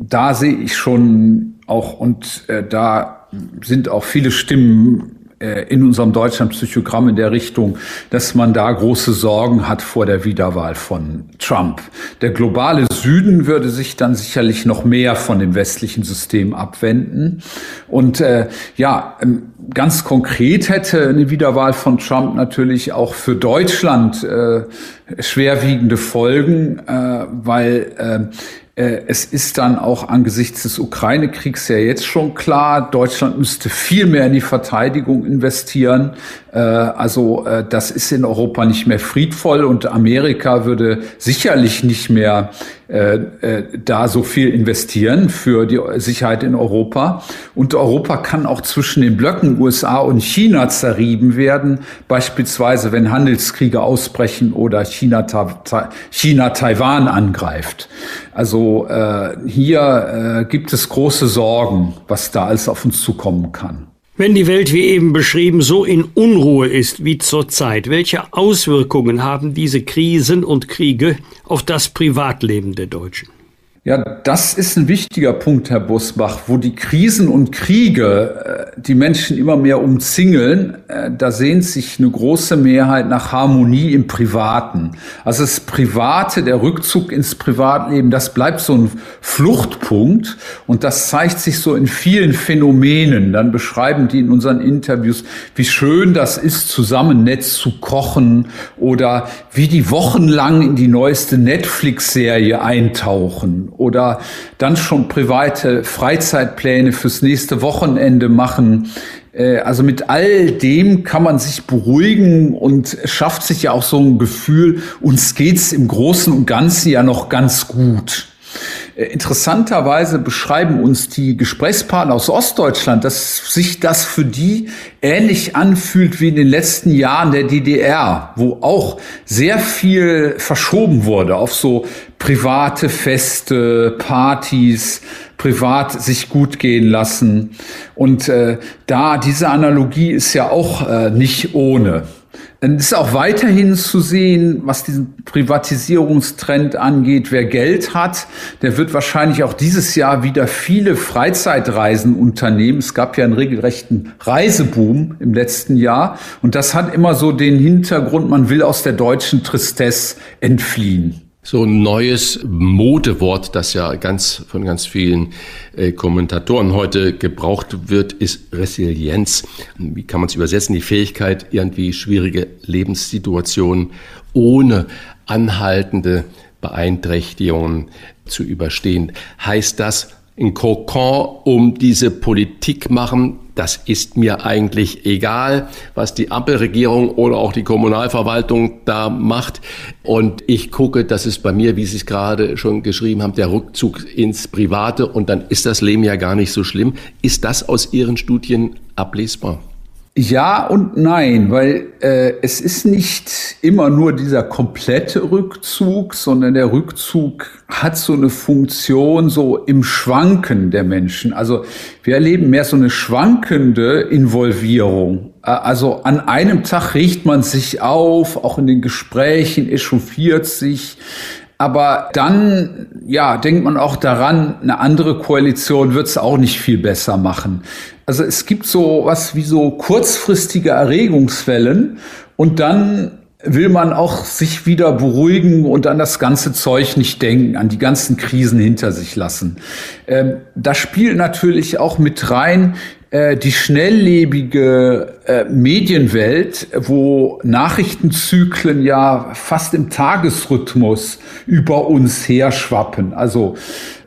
Speaker 6: da sehe ich schon auch, und äh, da sind auch viele Stimmen in unserem Deutschland-Psychogramm in der Richtung, dass man da große Sorgen hat vor der Wiederwahl von Trump. Der globale Süden würde sich dann sicherlich noch mehr von dem westlichen System abwenden. Und äh, ja, ähm, ganz konkret hätte eine Wiederwahl von Trump natürlich auch für Deutschland äh, schwerwiegende Folgen, äh, weil äh, äh, es ist dann auch angesichts des Ukraine-Kriegs ja jetzt schon klar, Deutschland müsste viel mehr in die Verteidigung investieren. Äh, also äh, das ist in Europa nicht mehr friedvoll und Amerika würde sicherlich nicht mehr da so viel investieren für die Sicherheit in Europa. Und Europa kann auch zwischen den Blöcken USA und China zerrieben werden, beispielsweise wenn Handelskriege ausbrechen oder China, China Taiwan angreift. Also äh, hier äh, gibt es große Sorgen, was da alles auf uns zukommen kann.
Speaker 3: Wenn die Welt wie eben beschrieben so in Unruhe ist wie zurzeit, welche Auswirkungen haben diese Krisen und Kriege auf das Privatleben der Deutschen?
Speaker 6: Ja, das ist ein wichtiger Punkt, Herr Busbach, wo die Krisen und Kriege äh, die Menschen immer mehr umzingeln. Äh, da sehnt sich eine große Mehrheit nach Harmonie im Privaten. Also das Private, der Rückzug ins Privatleben, das bleibt so ein Fluchtpunkt und das zeigt sich so in vielen Phänomenen. Dann beschreiben die in unseren Interviews, wie schön das ist, zusammen Netz zu kochen oder wie die wochenlang in die neueste Netflix-Serie eintauchen oder dann schon private Freizeitpläne fürs nächste Wochenende machen. Äh, also mit all dem kann man sich beruhigen und schafft sich ja auch so ein Gefühl, uns geht's im Großen und Ganzen ja noch ganz gut. Äh, interessanterweise beschreiben uns die Gesprächspartner aus Ostdeutschland, dass sich das für die ähnlich anfühlt wie in den letzten Jahren der DDR, wo auch sehr viel verschoben wurde auf so private Feste, Partys, privat sich gut gehen lassen. Und äh, da diese Analogie ist ja auch äh, nicht ohne. Dann ist auch weiterhin zu sehen, was diesen Privatisierungstrend angeht. Wer Geld hat, der wird wahrscheinlich auch dieses Jahr wieder viele Freizeitreisen unternehmen. Es gab ja einen regelrechten Reiseboom im letzten Jahr. Und das hat immer so den Hintergrund, man will aus der deutschen Tristesse entfliehen.
Speaker 2: So ein neues Modewort, das ja ganz von ganz vielen äh, Kommentatoren heute gebraucht wird, ist Resilienz. Wie kann man es übersetzen? Die Fähigkeit, irgendwie schwierige Lebenssituationen ohne anhaltende Beeinträchtigungen zu überstehen. Heißt das, ein Kokon um diese Politik machen, das ist mir eigentlich egal, was die Ampelregierung oder auch die Kommunalverwaltung da macht. Und ich gucke, das ist bei mir, wie Sie es gerade schon geschrieben haben, der Rückzug ins Private und dann ist das Leben ja gar nicht so schlimm. Ist das aus Ihren Studien ablesbar?
Speaker 6: Ja und nein, weil äh, es ist nicht immer nur dieser komplette Rückzug, sondern der Rückzug hat so eine Funktion so im Schwanken der Menschen. Also wir erleben mehr so eine schwankende Involvierung. Äh, also an einem Tag riecht man sich auf, auch in den Gesprächen echauffiert sich. Aber dann, ja, denkt man auch daran, eine andere Koalition wird es auch nicht viel besser machen. Also es gibt so was wie so kurzfristige Erregungswellen und dann will man auch sich wieder beruhigen und an das ganze Zeug nicht denken, an die ganzen Krisen hinter sich lassen. Ähm, da spielt natürlich auch mit rein äh, die schnelllebige äh, Medienwelt, wo Nachrichtenzyklen ja fast im Tagesrhythmus über uns herschwappen. Also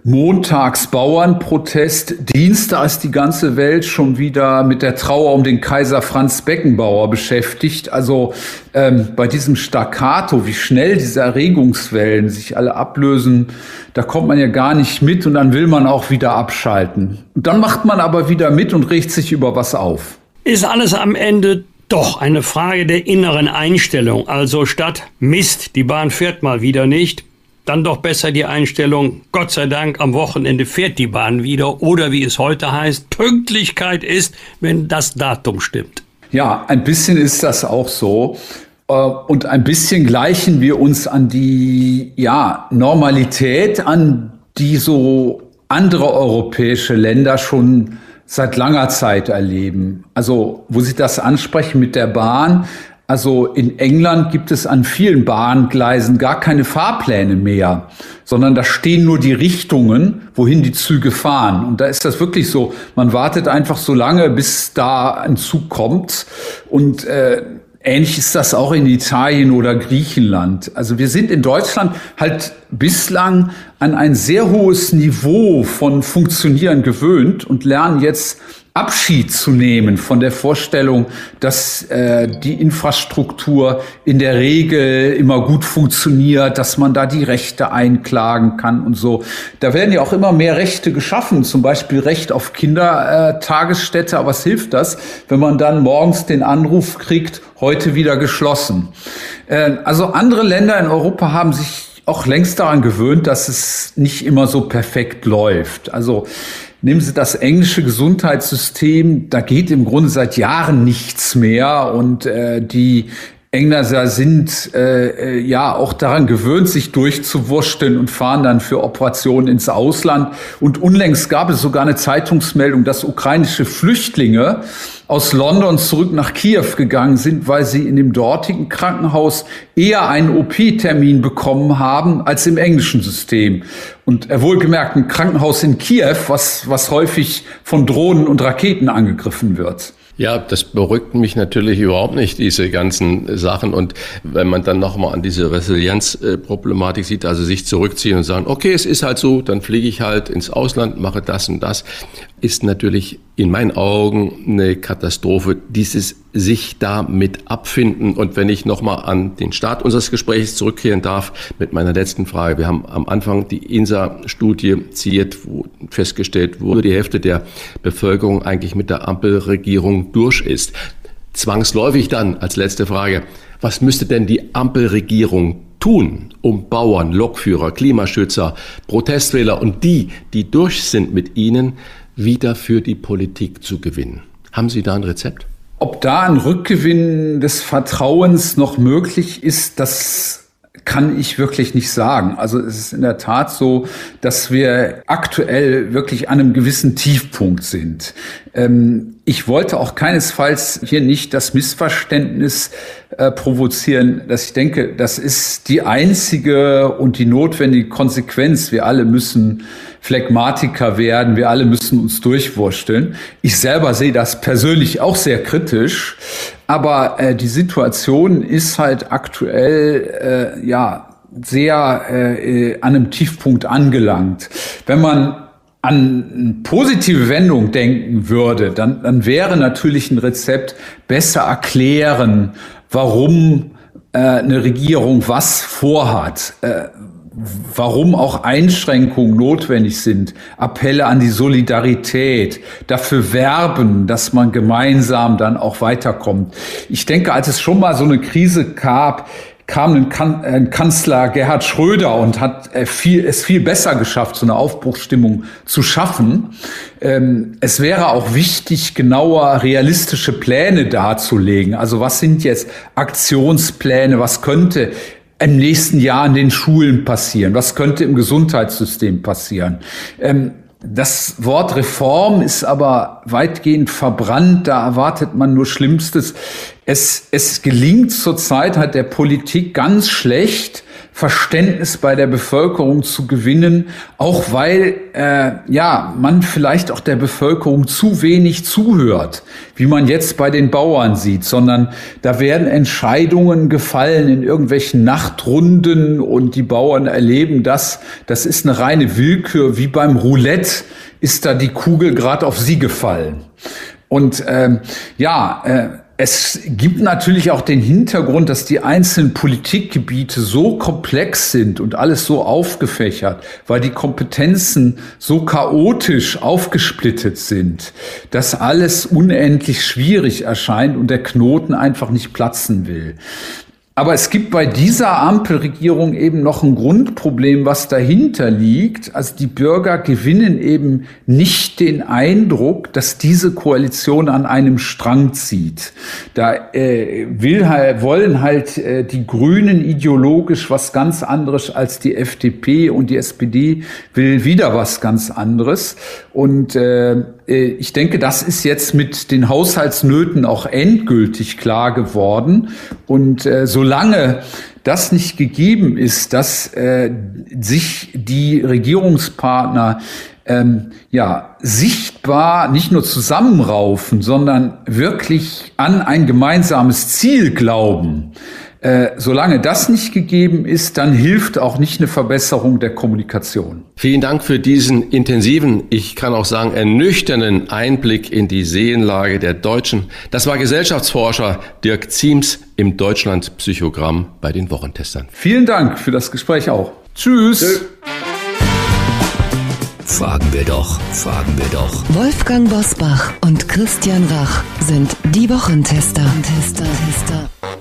Speaker 6: Montags Bauernprotest, Dienstag ist die ganze Welt schon wieder mit der Trauer um den Kaiser Franz Beckenbauer beschäftigt. Also ähm, bei diesem Staccato, wie schnell diese Erregungswellen sich alle ablösen, da kommt man ja gar nicht mit und dann will man auch wieder abschalten. Und dann macht man aber wieder mit und regt sich über was auf.
Speaker 3: Ist alles am Ende doch eine Frage der inneren Einstellung. Also statt Mist, die Bahn fährt mal wieder nicht, dann doch besser die Einstellung, Gott sei Dank, am Wochenende fährt die Bahn wieder oder wie es heute heißt, Pünktlichkeit ist, wenn das Datum stimmt.
Speaker 6: Ja, ein bisschen ist das auch so. Äh, und ein bisschen gleichen wir uns an die ja, Normalität an, die so andere europäische Länder schon seit langer Zeit erleben. Also, wo Sie das ansprechen mit der Bahn, also in England gibt es an vielen Bahngleisen gar keine Fahrpläne mehr, sondern da stehen nur die Richtungen, wohin die Züge fahren. Und da ist das wirklich so, man wartet einfach so lange, bis da ein Zug kommt. Und äh, ähnlich ist das auch in Italien oder Griechenland. Also wir sind in Deutschland halt bislang an ein sehr hohes Niveau von Funktionieren gewöhnt und lernen jetzt Abschied zu nehmen von der Vorstellung, dass äh, die Infrastruktur in der Regel immer gut funktioniert, dass man da die Rechte einklagen kann und so. Da werden ja auch immer mehr Rechte geschaffen, zum Beispiel Recht auf Kindertagesstätte. Aber was hilft das, wenn man dann morgens den Anruf kriegt, heute wieder geschlossen? Äh, also andere Länder in Europa haben sich auch längst daran gewöhnt, dass es nicht immer so perfekt läuft. Also Nehmen Sie das englische Gesundheitssystem, da geht im Grunde seit Jahren nichts mehr. Und äh, die Engländer sind äh, äh, ja auch daran gewöhnt, sich durchzuwurschteln und fahren dann für Operationen ins Ausland. Und unlängst gab es sogar eine Zeitungsmeldung, dass ukrainische Flüchtlinge aus London zurück nach Kiew gegangen sind, weil sie in dem dortigen Krankenhaus eher einen OP-Termin bekommen haben als im englischen System. Und er wohlgemerkt ein Krankenhaus in Kiew, was, was häufig von Drohnen und Raketen angegriffen wird.
Speaker 2: Ja, das beruhigt mich natürlich überhaupt nicht, diese ganzen Sachen. Und wenn man dann nochmal an diese Resilienzproblematik sieht, also sich zurückziehen und sagen, okay, es ist halt so, dann fliege ich halt ins Ausland, mache das und das, ist natürlich in meinen Augen eine Katastrophe, dieses sich damit abfinden. Und wenn ich nochmal an den Start unseres Gesprächs zurückkehren darf mit meiner letzten Frage. Wir haben am Anfang die INSA-Studie ziert, wo festgestellt wurde, die Hälfte der Bevölkerung eigentlich mit der Ampelregierung durch ist. Zwangsläufig dann als letzte Frage, was müsste denn die Ampelregierung tun, um Bauern, Lokführer, Klimaschützer, Protestwähler und die, die durch sind mit ihnen, wieder für die Politik zu gewinnen? Haben Sie da ein Rezept?
Speaker 6: Ob da ein Rückgewinn des Vertrauens noch möglich ist, das kann ich wirklich nicht sagen. Also es ist in der Tat so, dass wir aktuell wirklich an einem gewissen Tiefpunkt sind. Ähm, ich wollte auch keinesfalls hier nicht das Missverständnis äh, provozieren, dass ich denke, das ist die einzige und die notwendige Konsequenz. Wir alle müssen Phlegmatiker werden, wir alle müssen uns durchwursteln. Ich selber sehe das persönlich auch sehr kritisch, aber äh, die Situation ist halt aktuell äh, ja sehr äh, an einem Tiefpunkt angelangt. Wenn man an positive Wendung denken würde, dann, dann wäre natürlich ein Rezept besser erklären, warum äh, eine Regierung was vorhat. Äh, warum auch Einschränkungen notwendig sind, Appelle an die Solidarität, dafür werben, dass man gemeinsam dann auch weiterkommt. Ich denke, als es schon mal so eine Krise gab, kam ein, kan ein Kanzler Gerhard Schröder und hat äh, viel, es viel besser geschafft, so eine Aufbruchsstimmung zu schaffen. Ähm, es wäre auch wichtig, genauer realistische Pläne darzulegen. Also was sind jetzt Aktionspläne? Was könnte im nächsten Jahr in den Schulen passieren? Was könnte im Gesundheitssystem passieren? Ähm, das Wort Reform ist aber weitgehend verbrannt, da erwartet man nur Schlimmstes. Es, es gelingt zurzeit hat der Politik ganz schlecht, Verständnis bei der Bevölkerung zu gewinnen, auch weil äh, ja man vielleicht auch der Bevölkerung zu wenig zuhört, wie man jetzt bei den Bauern sieht, sondern da werden Entscheidungen gefallen in irgendwelchen Nachtrunden und die Bauern erleben das. Das ist eine reine Willkür, wie beim Roulette ist da die Kugel gerade auf sie gefallen. Und ähm, ja, äh, es gibt natürlich auch den Hintergrund, dass die einzelnen Politikgebiete so komplex sind und alles so aufgefächert, weil die Kompetenzen so chaotisch aufgesplittet sind, dass alles unendlich schwierig erscheint und der Knoten einfach nicht platzen will. Aber es gibt bei dieser Ampelregierung eben noch ein Grundproblem, was dahinter liegt. Also die Bürger gewinnen eben nicht den Eindruck, dass diese Koalition an einem Strang zieht. Da äh, will wollen halt äh, die Grünen ideologisch was ganz anderes als die FDP und die SPD will wieder was ganz anderes. Und äh, ich denke, das ist jetzt mit den Haushaltsnöten auch endgültig klar geworden. Und äh, solange das nicht gegeben ist, dass äh, sich die Regierungspartner ähm, ja sichtbar nicht nur zusammenraufen, sondern wirklich an ein gemeinsames Ziel glauben, äh, solange das nicht gegeben ist, dann hilft auch nicht eine Verbesserung der Kommunikation.
Speaker 2: Vielen Dank für diesen intensiven, ich kann auch sagen ernüchternden Einblick in die Seelenlage der Deutschen. Das war Gesellschaftsforscher Dirk Ziems im Deutschland-Psychogramm bei den Wochentestern.
Speaker 6: Vielen Dank für das Gespräch auch. Tschüss. Tschüss.
Speaker 4: Fragen wir doch, fragen wir doch.
Speaker 1: Wolfgang Bosbach und Christian Rach sind die Wochentester. Tester, Tester.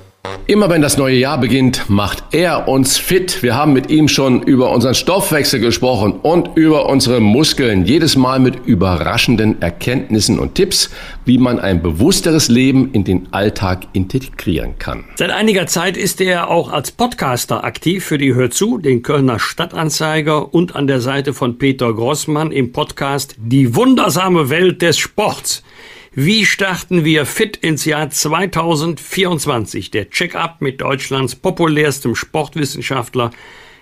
Speaker 2: Immer wenn das neue Jahr beginnt, macht er uns fit. Wir haben mit ihm schon über unseren Stoffwechsel gesprochen und über unsere Muskeln. Jedes Mal mit überraschenden Erkenntnissen und Tipps, wie man ein bewussteres Leben in den Alltag integrieren kann.
Speaker 3: Seit einiger Zeit ist er auch als Podcaster aktiv für die Hör zu, den Kölner Stadtanzeiger und an der Seite von Peter Grossmann im Podcast Die wundersame Welt des Sports. Wie starten wir fit ins Jahr 2024? Der Check-up mit Deutschlands populärstem Sportwissenschaftler.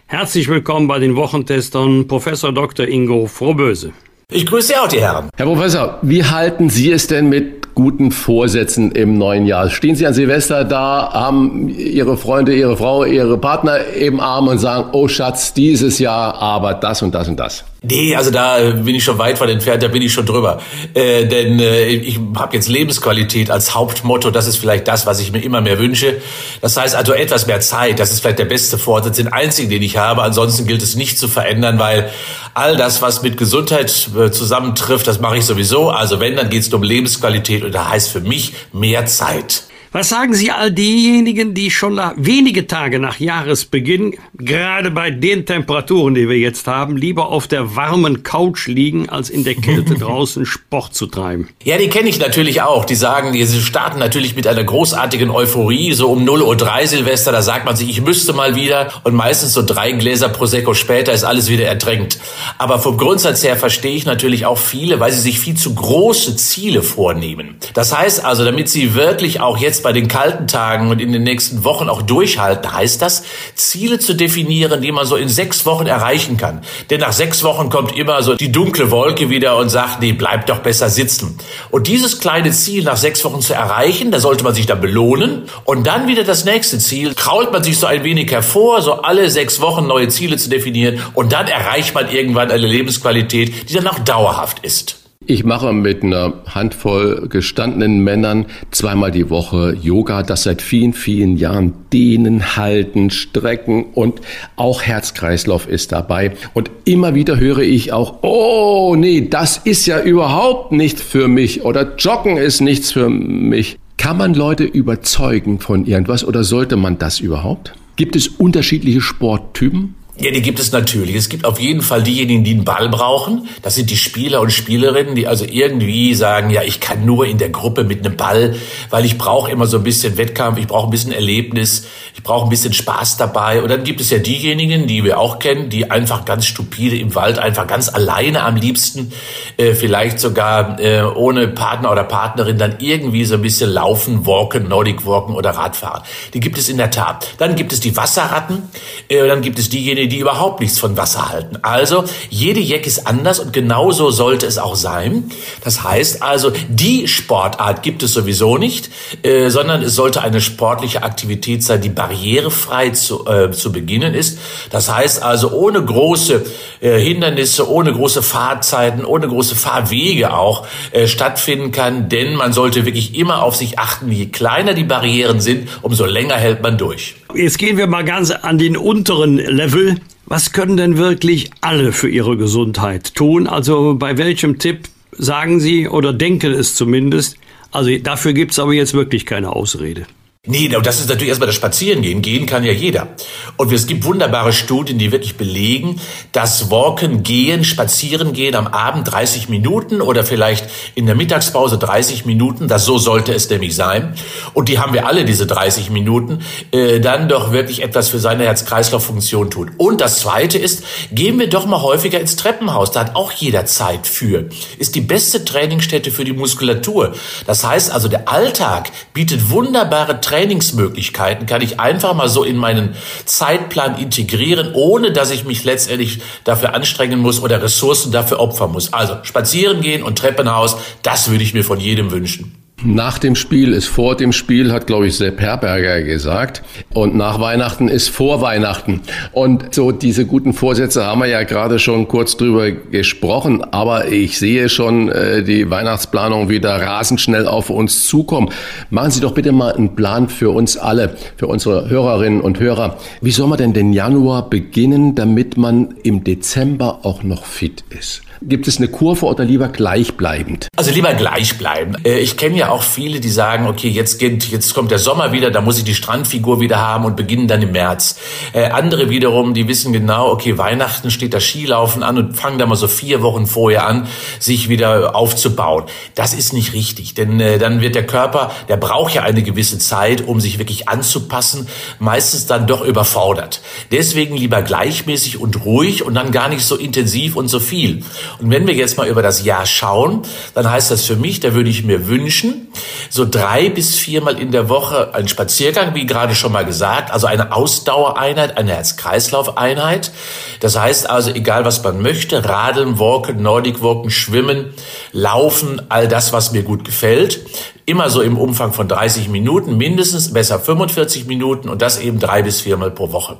Speaker 3: Herzlich willkommen bei den Wochentestern, Professor Dr. Ingo Frohböse.
Speaker 7: Ich grüße Sie auch, die Herren.
Speaker 2: Herr Professor, wie halten Sie es denn mit guten Vorsätzen im neuen Jahr? Stehen Sie an Silvester da, haben Ihre Freunde, Ihre Frau, Ihre Partner im Arm und sagen, oh Schatz, dieses Jahr aber das und das und das?
Speaker 7: Nee, also da bin ich schon weit von entfernt, da bin ich schon drüber. Äh, denn äh, ich habe jetzt Lebensqualität als Hauptmotto, das ist vielleicht das, was ich mir immer mehr wünsche. Das heißt also etwas mehr Zeit, das ist vielleicht der beste Vorsatz, den einzigen, den ich habe. Ansonsten gilt es nicht zu verändern, weil all das, was mit Gesundheit äh, zusammentrifft, das mache ich sowieso. Also wenn, dann geht es um Lebensqualität und da heißt für mich mehr Zeit.
Speaker 3: Was sagen Sie all diejenigen, die schon wenige Tage nach Jahresbeginn, gerade bei den Temperaturen, die wir jetzt haben, lieber auf der warmen Couch liegen, als in der Kälte draußen Sport zu treiben?
Speaker 7: Ja, die kenne ich natürlich auch. Die sagen, die starten natürlich mit einer großartigen Euphorie, so um 0 Uhr 3 Silvester, da sagt man sich, ich müsste mal wieder und meistens so drei Gläser Prosecco später ist alles wieder ertränkt. Aber vom Grundsatz her verstehe ich natürlich auch viele, weil sie sich viel zu große Ziele vornehmen. Das heißt also, damit sie wirklich auch jetzt bei den kalten Tagen und in den nächsten Wochen auch durchhalten, heißt das, Ziele zu definieren, die man so in sechs Wochen erreichen kann. Denn nach sechs Wochen kommt immer so die dunkle Wolke wieder und sagt, nee, bleib doch besser sitzen. Und dieses kleine Ziel nach sechs Wochen zu erreichen, da sollte man sich dann belohnen. Und dann wieder das nächste Ziel, krault man sich so ein wenig hervor, so alle sechs Wochen neue Ziele zu definieren. Und dann erreicht man irgendwann eine Lebensqualität, die dann auch dauerhaft ist.
Speaker 2: Ich mache mit einer Handvoll gestandenen Männern zweimal die Woche Yoga, das seit vielen, vielen Jahren dehnen, halten, strecken und auch Herzkreislauf ist dabei. Und immer wieder höre ich auch, oh nee, das ist ja überhaupt nicht für mich oder Joggen ist nichts für mich. Kann man Leute überzeugen von irgendwas oder sollte man das überhaupt? Gibt es unterschiedliche Sporttypen?
Speaker 7: Ja, die gibt es natürlich. Es gibt auf jeden Fall diejenigen, die einen Ball brauchen. Das sind die Spieler und Spielerinnen, die also irgendwie sagen, ja, ich kann nur in der Gruppe mit einem Ball, weil ich brauche immer so ein bisschen Wettkampf, ich brauche ein bisschen Erlebnis, ich brauche ein bisschen Spaß dabei. Und dann gibt es ja diejenigen, die wir auch kennen, die einfach ganz stupide im Wald, einfach ganz alleine am liebsten, äh, vielleicht sogar äh, ohne Partner oder Partnerin, dann irgendwie so ein bisschen laufen, walken, Nordic walken oder Radfahren. Die gibt es in der Tat. Dann gibt es die Wasserratten, äh, dann gibt es diejenigen, die überhaupt nichts von Wasser halten. Also jede Jack ist anders und genauso sollte es auch sein. Das heißt also, die Sportart gibt es sowieso nicht, äh, sondern es sollte eine sportliche Aktivität sein, die barrierefrei zu, äh, zu beginnen ist. Das heißt also ohne große äh, Hindernisse, ohne große Fahrzeiten, ohne große Fahrwege auch äh, stattfinden kann, denn man sollte wirklich immer auf sich achten, je kleiner die Barrieren sind, umso länger hält man durch.
Speaker 3: Jetzt gehen wir mal ganz an den unteren Level. Was können denn wirklich alle für ihre Gesundheit tun? Also bei welchem Tipp sagen Sie oder denken es zumindest? Also dafür gibt es aber jetzt wirklich keine Ausrede.
Speaker 7: Nee, das ist natürlich erstmal das Spazierengehen. Gehen kann ja jeder. Und es gibt wunderbare Studien, die wirklich belegen, dass Walken, Gehen, Spazierengehen am Abend 30 Minuten oder vielleicht in der Mittagspause 30 Minuten, das so sollte es nämlich sein. Und die haben wir alle, diese 30 Minuten, äh, dann doch wirklich etwas für seine Herz-Kreislauf-Funktion tut. Und das Zweite ist, gehen wir doch mal häufiger ins Treppenhaus. Da hat auch jeder Zeit für. Ist die beste Trainingsstätte für die Muskulatur. Das heißt also, der Alltag bietet wunderbare Trainings Trainingsmöglichkeiten kann ich einfach mal so in meinen Zeitplan integrieren, ohne dass ich mich letztendlich dafür anstrengen muss oder Ressourcen dafür opfern muss. Also spazieren gehen und Treppenhaus, das würde ich mir von jedem wünschen.
Speaker 2: Nach dem Spiel ist vor dem Spiel, hat, glaube ich, Sepp Herberger gesagt. Und nach Weihnachten ist vor Weihnachten. Und so diese guten Vorsätze haben wir ja gerade schon kurz drüber gesprochen. Aber ich sehe schon äh, die Weihnachtsplanung wieder rasend schnell auf uns zukommen. Machen Sie doch bitte mal einen Plan für uns alle, für unsere Hörerinnen und Hörer. Wie soll man denn den Januar beginnen, damit man im Dezember auch noch fit ist? Gibt es eine Kurve oder lieber gleichbleibend?
Speaker 7: Also lieber gleichbleibend. Äh, ich kenne ja auch viele, die sagen, okay, jetzt, geht, jetzt kommt der Sommer wieder, da muss ich die Strandfigur wieder haben und beginnen dann im März. Äh, andere wiederum, die wissen genau, okay, Weihnachten steht das Skilaufen an und fangen da mal so vier Wochen vorher an, sich wieder aufzubauen. Das ist nicht richtig, denn äh, dann wird der Körper, der braucht ja eine gewisse Zeit, um sich wirklich anzupassen, meistens dann doch überfordert. Deswegen lieber gleichmäßig und ruhig und dann gar nicht so intensiv und so viel. Und wenn wir jetzt mal über das Jahr schauen, dann heißt das für mich, da würde ich mir wünschen, so drei bis viermal in der Woche ein Spaziergang, wie gerade schon mal gesagt, also eine Ausdauereinheit, eine Herz-Kreislauf-Einheit. Das heißt also, egal was man möchte, Radeln, Walken, Nordic Walken, Schwimmen, Laufen, all das, was mir gut gefällt. Immer so im Umfang von 30 Minuten, mindestens besser 45 Minuten und das eben drei bis viermal pro Woche.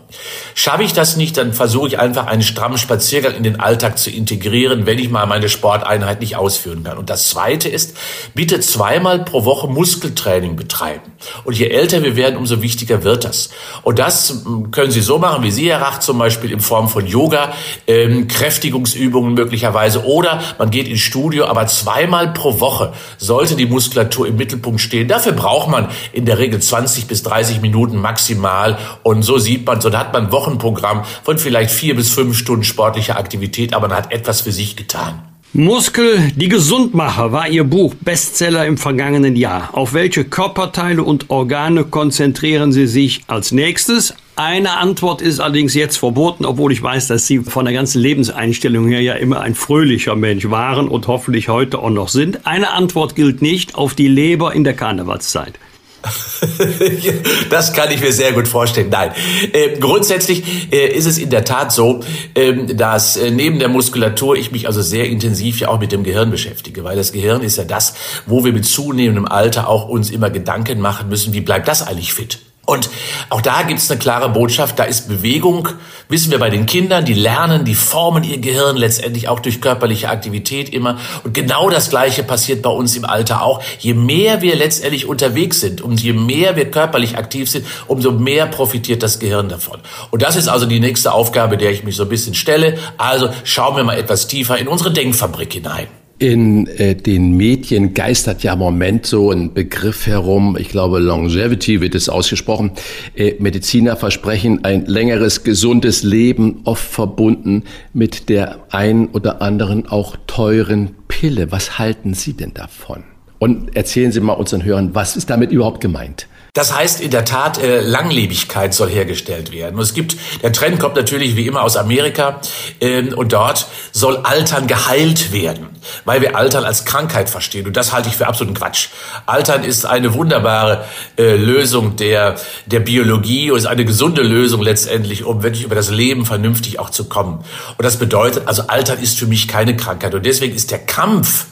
Speaker 7: Schaffe ich das nicht, dann versuche ich einfach einen strammen Spaziergang in den Alltag zu integrieren, wenn ich mal meine Sporteinheit nicht ausführen kann. Und das Zweite ist, bitte zweimal pro Woche Muskeltraining betreiben. Und je älter wir werden, umso wichtiger wird das. Und das hm, können Sie so machen, wie Sie, Herr Rach, zum Beispiel in Form von Yoga, ähm, Kräftigungsübungen möglicherweise. Oder man geht ins Studio, aber zweimal pro Woche sollte die Muskulatur im Mittelpunkt stehen. Dafür braucht man in der Regel 20 bis 30 Minuten maximal. Und so sieht man, so hat man ein Wochenprogramm von vielleicht vier bis fünf Stunden sportlicher Aktivität, aber man hat etwas für sich getan.
Speaker 3: Muskel, die Gesundmacher war Ihr Buch Bestseller im vergangenen Jahr. Auf welche Körperteile und Organe konzentrieren Sie sich als nächstes? Eine Antwort ist allerdings jetzt verboten, obwohl ich weiß, dass Sie von der ganzen Lebenseinstellung her ja immer ein fröhlicher Mensch waren und hoffentlich heute auch noch sind. Eine Antwort gilt nicht auf die Leber in der Karnevalszeit.
Speaker 7: das kann ich mir sehr gut vorstellen. Nein, äh, grundsätzlich äh, ist es in der Tat so, äh, dass neben der Muskulatur ich mich also sehr intensiv ja auch mit dem Gehirn beschäftige, weil das Gehirn ist ja das, wo wir mit zunehmendem Alter auch uns immer Gedanken machen müssen, wie bleibt das eigentlich fit? Und auch da gibt es eine klare Botschaft, da ist Bewegung, wissen wir bei den Kindern, die lernen, die formen ihr Gehirn letztendlich auch durch körperliche Aktivität immer. Und genau das Gleiche passiert bei uns im Alter auch. Je mehr wir letztendlich unterwegs sind und je mehr wir körperlich aktiv sind, umso mehr profitiert das Gehirn davon. Und das ist also die nächste Aufgabe, der ich mich so ein bisschen stelle. Also schauen wir mal etwas tiefer in unsere Denkfabrik hinein.
Speaker 2: In äh, den Medien geistert ja im Moment so ein Begriff herum, ich glaube Longevity wird es ausgesprochen. Äh, Mediziner versprechen ein längeres, gesundes Leben, oft verbunden mit der ein oder anderen auch teuren Pille. Was halten Sie denn davon? Und erzählen Sie mal unseren Hörern, was ist damit überhaupt gemeint?
Speaker 7: Das heißt in der Tat, äh, Langlebigkeit soll hergestellt werden. Und es gibt, der Trend kommt natürlich wie immer aus Amerika ähm, und dort soll Altern geheilt werden, weil wir Altern als Krankheit verstehen. Und das halte ich für absoluten Quatsch. Altern ist eine wunderbare äh, Lösung der, der Biologie und ist eine gesunde Lösung letztendlich, um wirklich über das Leben vernünftig auch zu kommen. Und das bedeutet, also Altern ist für mich keine Krankheit. Und deswegen ist der Kampf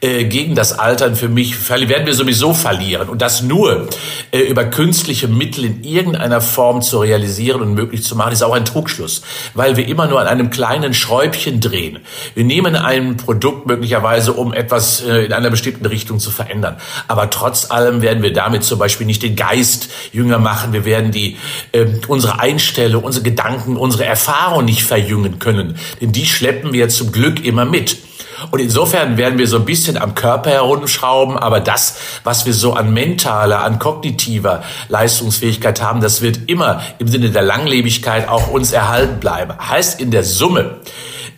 Speaker 7: äh, gegen das Altern für mich werden wir sowieso verlieren. Und das nur äh, über künstliche Mittel in irgendeiner Form zu realisieren und möglich zu machen, ist auch ein Trugschluss, weil wir immer nur an einem kleinen Schräubchen drehen. Wir nehmen ein Produkt möglicherweise, um etwas äh, in einer bestimmten Richtung zu verändern. Aber trotz allem werden wir damit zum Beispiel nicht den Geist jünger machen. Wir werden die, äh, unsere Einstellung, unsere Gedanken, unsere Erfahrung nicht verjüngen können. Denn die schleppen wir zum Glück immer mit. Und insofern werden wir so ein bisschen am Körper herumschrauben, aber das, was wir so an mentaler, an kognitiver Leistungsfähigkeit haben, das wird immer im Sinne der Langlebigkeit auch uns erhalten bleiben. Heißt in der Summe,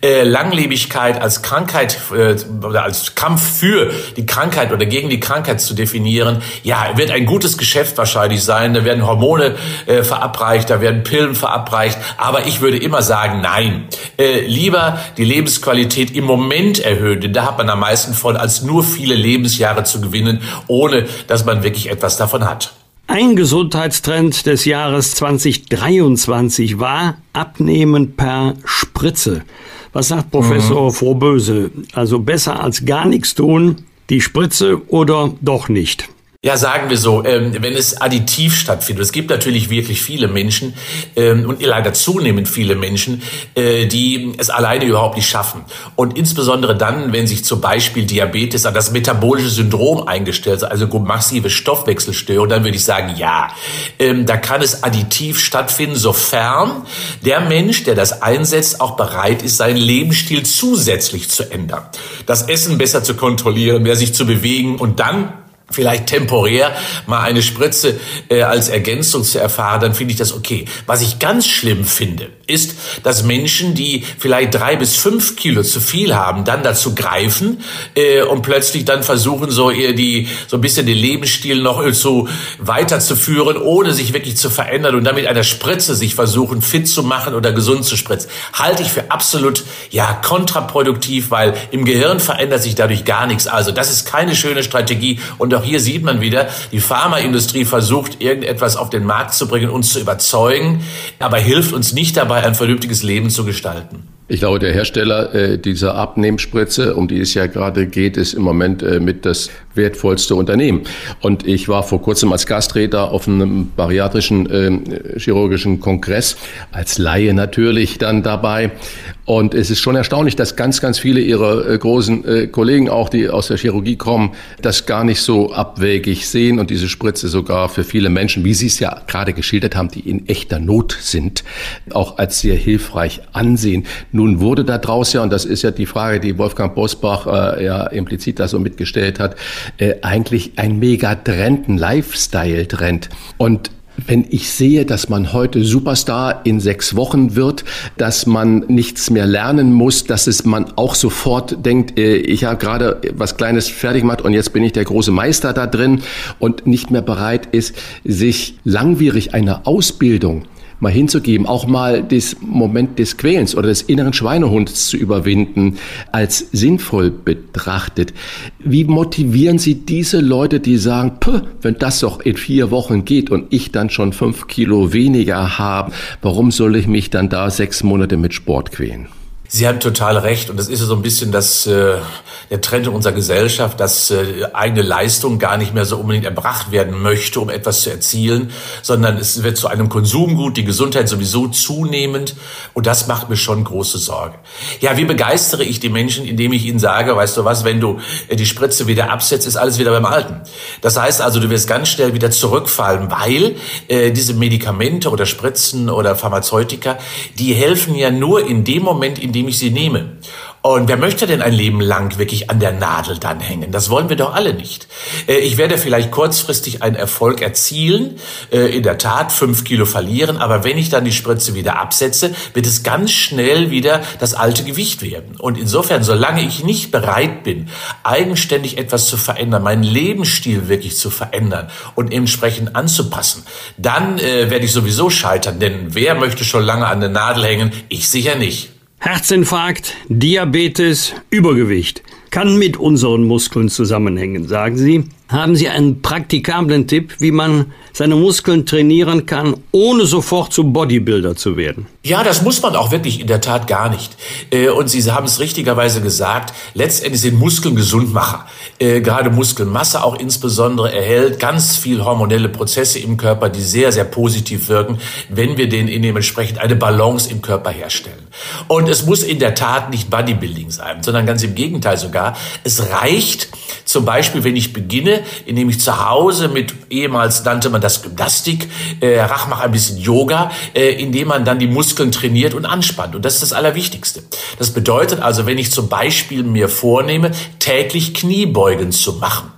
Speaker 7: äh, Langlebigkeit als Krankheit äh, oder als Kampf für die Krankheit oder gegen die Krankheit zu definieren, ja, wird ein gutes Geschäft wahrscheinlich sein. Da werden Hormone äh, verabreicht, da werden Pillen verabreicht. Aber ich würde immer sagen, nein. Äh, lieber die Lebensqualität im Moment erhöhen, denn da hat man am meisten von, als nur viele Lebensjahre zu gewinnen, ohne dass man wirklich etwas davon hat.
Speaker 3: Ein Gesundheitstrend des Jahres 2023 war Abnehmen per Spritze. Was sagt Professor mhm. Frohböse? Also besser als gar nichts tun, die Spritze oder doch nicht?
Speaker 7: Ja, sagen wir so, ähm, wenn es additiv stattfindet. Es gibt natürlich wirklich viele Menschen ähm, und leider zunehmend viele Menschen, äh, die es alleine überhaupt nicht schaffen. Und insbesondere dann, wenn sich zum Beispiel Diabetes, das metabolische Syndrom eingestellt, also massive Stoffwechselstörung, dann würde ich sagen, ja, ähm, da kann es additiv stattfinden, sofern der Mensch, der das einsetzt, auch bereit ist, seinen Lebensstil zusätzlich zu ändern. Das Essen besser zu kontrollieren, mehr sich zu bewegen und dann vielleicht temporär mal eine Spritze äh, als Ergänzung zu erfahren, dann finde ich das okay. Was ich ganz schlimm finde, ist, dass Menschen, die vielleicht drei bis fünf Kilo zu viel haben, dann dazu greifen äh, und plötzlich dann versuchen, so eher die so ein bisschen den Lebensstil noch so weiterzuführen, ohne sich wirklich zu verändern und damit einer Spritze sich versuchen, fit zu machen oder gesund zu spritzen. Halte ich für absolut ja kontraproduktiv, weil im Gehirn verändert sich dadurch gar nichts. Also das ist keine schöne Strategie und auch hier sieht man wieder, die Pharmaindustrie versucht, irgendetwas auf den Markt zu bringen, uns zu überzeugen, aber hilft uns nicht dabei, ein vernünftiges Leben zu gestalten.
Speaker 2: Ich glaube, der Hersteller äh, dieser Abnehmspritze, um die es ja gerade geht, ist im Moment äh, mit das wertvollste Unternehmen. Und ich war vor kurzem als Gastredner auf einem bariatrischen äh, chirurgischen Kongress, als Laie natürlich dann dabei. Und es ist schon erstaunlich, dass ganz, ganz viele ihrer äh, großen äh, Kollegen, auch die aus der Chirurgie kommen, das gar nicht so abwägig sehen und diese Spritze sogar für viele Menschen, wie Sie es ja gerade geschildert haben, die in echter Not sind, auch als sehr hilfreich ansehen. Nun wurde da draus ja, und das ist ja die Frage, die Wolfgang Bosbach äh, ja implizit da so mitgestellt hat, äh, eigentlich ein Megatrend, ein Lifestyle-Trend. Und wenn ich sehe, dass man heute Superstar in sechs Wochen wird, dass man nichts mehr lernen muss, dass es man auch sofort denkt, äh, ich habe gerade was Kleines fertig gemacht und jetzt bin ich der große Meister da drin und nicht mehr bereit ist, sich langwierig einer Ausbildung mal hinzugeben, auch mal das Moment des Quälens oder des inneren Schweinehunds zu überwinden, als sinnvoll betrachtet. Wie motivieren Sie diese Leute, die sagen, wenn das doch in vier Wochen geht und ich dann schon fünf Kilo weniger habe, warum soll ich mich dann da sechs Monate mit Sport quälen?
Speaker 7: Sie haben total recht und das ist so ein bisschen das, äh, der Trend in unserer Gesellschaft, dass äh, eigene Leistung gar nicht mehr so unbedingt erbracht werden möchte, um etwas zu erzielen, sondern es wird zu einem Konsumgut, die Gesundheit sowieso zunehmend und das macht mir schon große Sorge. Ja, wie begeistere ich die Menschen, indem ich ihnen sage, weißt du was, wenn du äh, die Spritze wieder absetzt, ist alles wieder beim Alten. Das heißt also, du wirst ganz schnell wieder zurückfallen, weil äh, diese Medikamente oder Spritzen oder Pharmazeutika, die helfen ja nur in dem Moment, in indem ich sie nehme. Und wer möchte denn ein Leben lang wirklich an der Nadel dann hängen? Das wollen wir doch alle nicht. Äh, ich werde vielleicht kurzfristig einen Erfolg erzielen, äh, in der Tat fünf Kilo verlieren, aber wenn ich dann die Spritze wieder absetze, wird es ganz schnell wieder das alte Gewicht werden. Und insofern, solange ich nicht bereit bin, eigenständig etwas zu verändern, meinen Lebensstil wirklich zu verändern und entsprechend anzupassen, dann äh, werde ich sowieso scheitern. Denn wer möchte schon lange an der Nadel hängen? Ich sicher nicht.
Speaker 3: Herzinfarkt, Diabetes, Übergewicht kann mit unseren Muskeln zusammenhängen, sagen Sie. Haben Sie einen praktikablen Tipp, wie man seine Muskeln trainieren kann, ohne sofort zu Bodybuilder zu werden?
Speaker 7: Ja, das muss man auch wirklich in der Tat gar nicht. Äh, und Sie haben es richtigerweise gesagt, letztendlich sind Muskeln Gesundmacher. Äh, gerade Muskelmasse auch insbesondere erhält ganz viel hormonelle Prozesse im Körper, die sehr, sehr positiv wirken, wenn wir denen dementsprechend eine Balance im Körper herstellen. Und es muss in der Tat nicht Bodybuilding sein, sondern ganz im Gegenteil sogar. Es reicht zum Beispiel, wenn ich beginne, indem ich zu Hause mit, ehemals nannte man das Gymnastik, äh, Rach mache ein bisschen Yoga, äh, indem man dann die Muskeln trainiert und anspannt. Und das ist das Allerwichtigste. Das bedeutet also, wenn ich zum Beispiel mir vornehme, täglich Kniebeugen zu machen,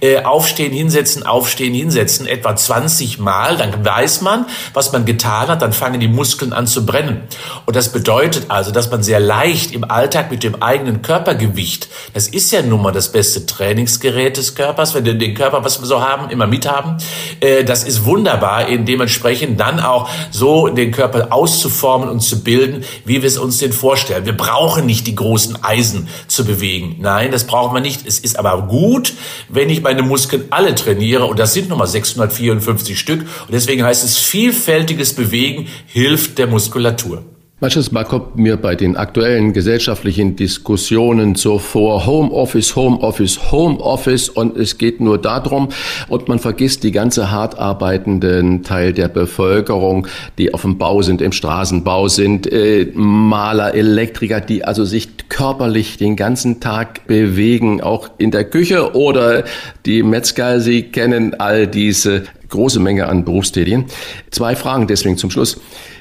Speaker 7: äh, aufstehen, hinsetzen, aufstehen, hinsetzen, etwa 20 Mal, dann weiß man, was man getan hat, dann fangen die Muskeln an zu brennen. Und das bedeutet also, dass man sehr leicht im Alltag mit dem eigenen Körpergewicht, das ist ja nun mal das beste Trainingsgerät des Körpers, wenn wir den Körper, was wir so haben, immer mithaben, äh, das ist wunderbar, in dementsprechend dann auch so den Körper auszuformen und zu bilden, wie wir es uns denn vorstellen. Wir brauchen nicht die großen Eisen zu bewegen. Nein, das braucht man nicht. Es ist aber gut, wenn ich meine Muskeln alle trainiere, und das sind nochmal 654 Stück, und deswegen heißt es, vielfältiges Bewegen hilft der Muskulatur.
Speaker 2: Manches Mal kommt mir bei den aktuellen gesellschaftlichen Diskussionen so vor, Homeoffice, Homeoffice, Homeoffice und es geht nur darum und man vergisst die ganze hart arbeitenden Teil der Bevölkerung, die auf dem Bau sind, im Straßenbau sind, äh, Maler, Elektriker, die also sich körperlich den ganzen Tag bewegen, auch in der Küche oder die Metzger, Sie kennen all diese große Menge an Berufstätigen. Zwei Fragen deswegen zum Schluss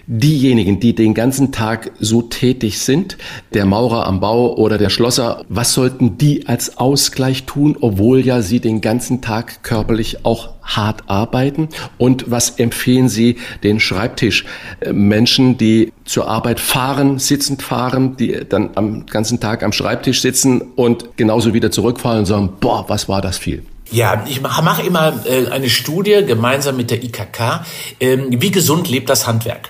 Speaker 2: diejenigen, die den ganzen Tag so tätig sind, der Maurer am Bau oder der Schlosser, was sollten die als Ausgleich tun, obwohl ja sie den ganzen Tag körperlich auch hart arbeiten? Und was empfehlen Sie den Schreibtischmenschen, äh, die zur Arbeit fahren, sitzend fahren, die dann am ganzen Tag am Schreibtisch sitzen und genauso wieder zurückfahren und sagen, boah, was war das viel?
Speaker 7: Ja, ich mache immer äh, eine Studie gemeinsam mit der IKK. Ähm, wie gesund lebt das Handwerk?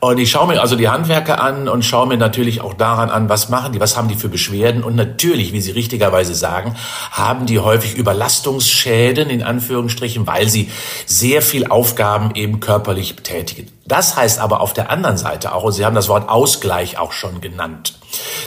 Speaker 7: Und ich schaue mir also die Handwerker an und schaue mir natürlich auch daran an, was machen die, was haben die für Beschwerden. Und natürlich, wie Sie richtigerweise sagen, haben die häufig Überlastungsschäden in Anführungsstrichen, weil sie sehr viel Aufgaben eben körperlich betätigen. Das heißt aber auf der anderen Seite auch, und Sie haben das Wort Ausgleich auch schon genannt,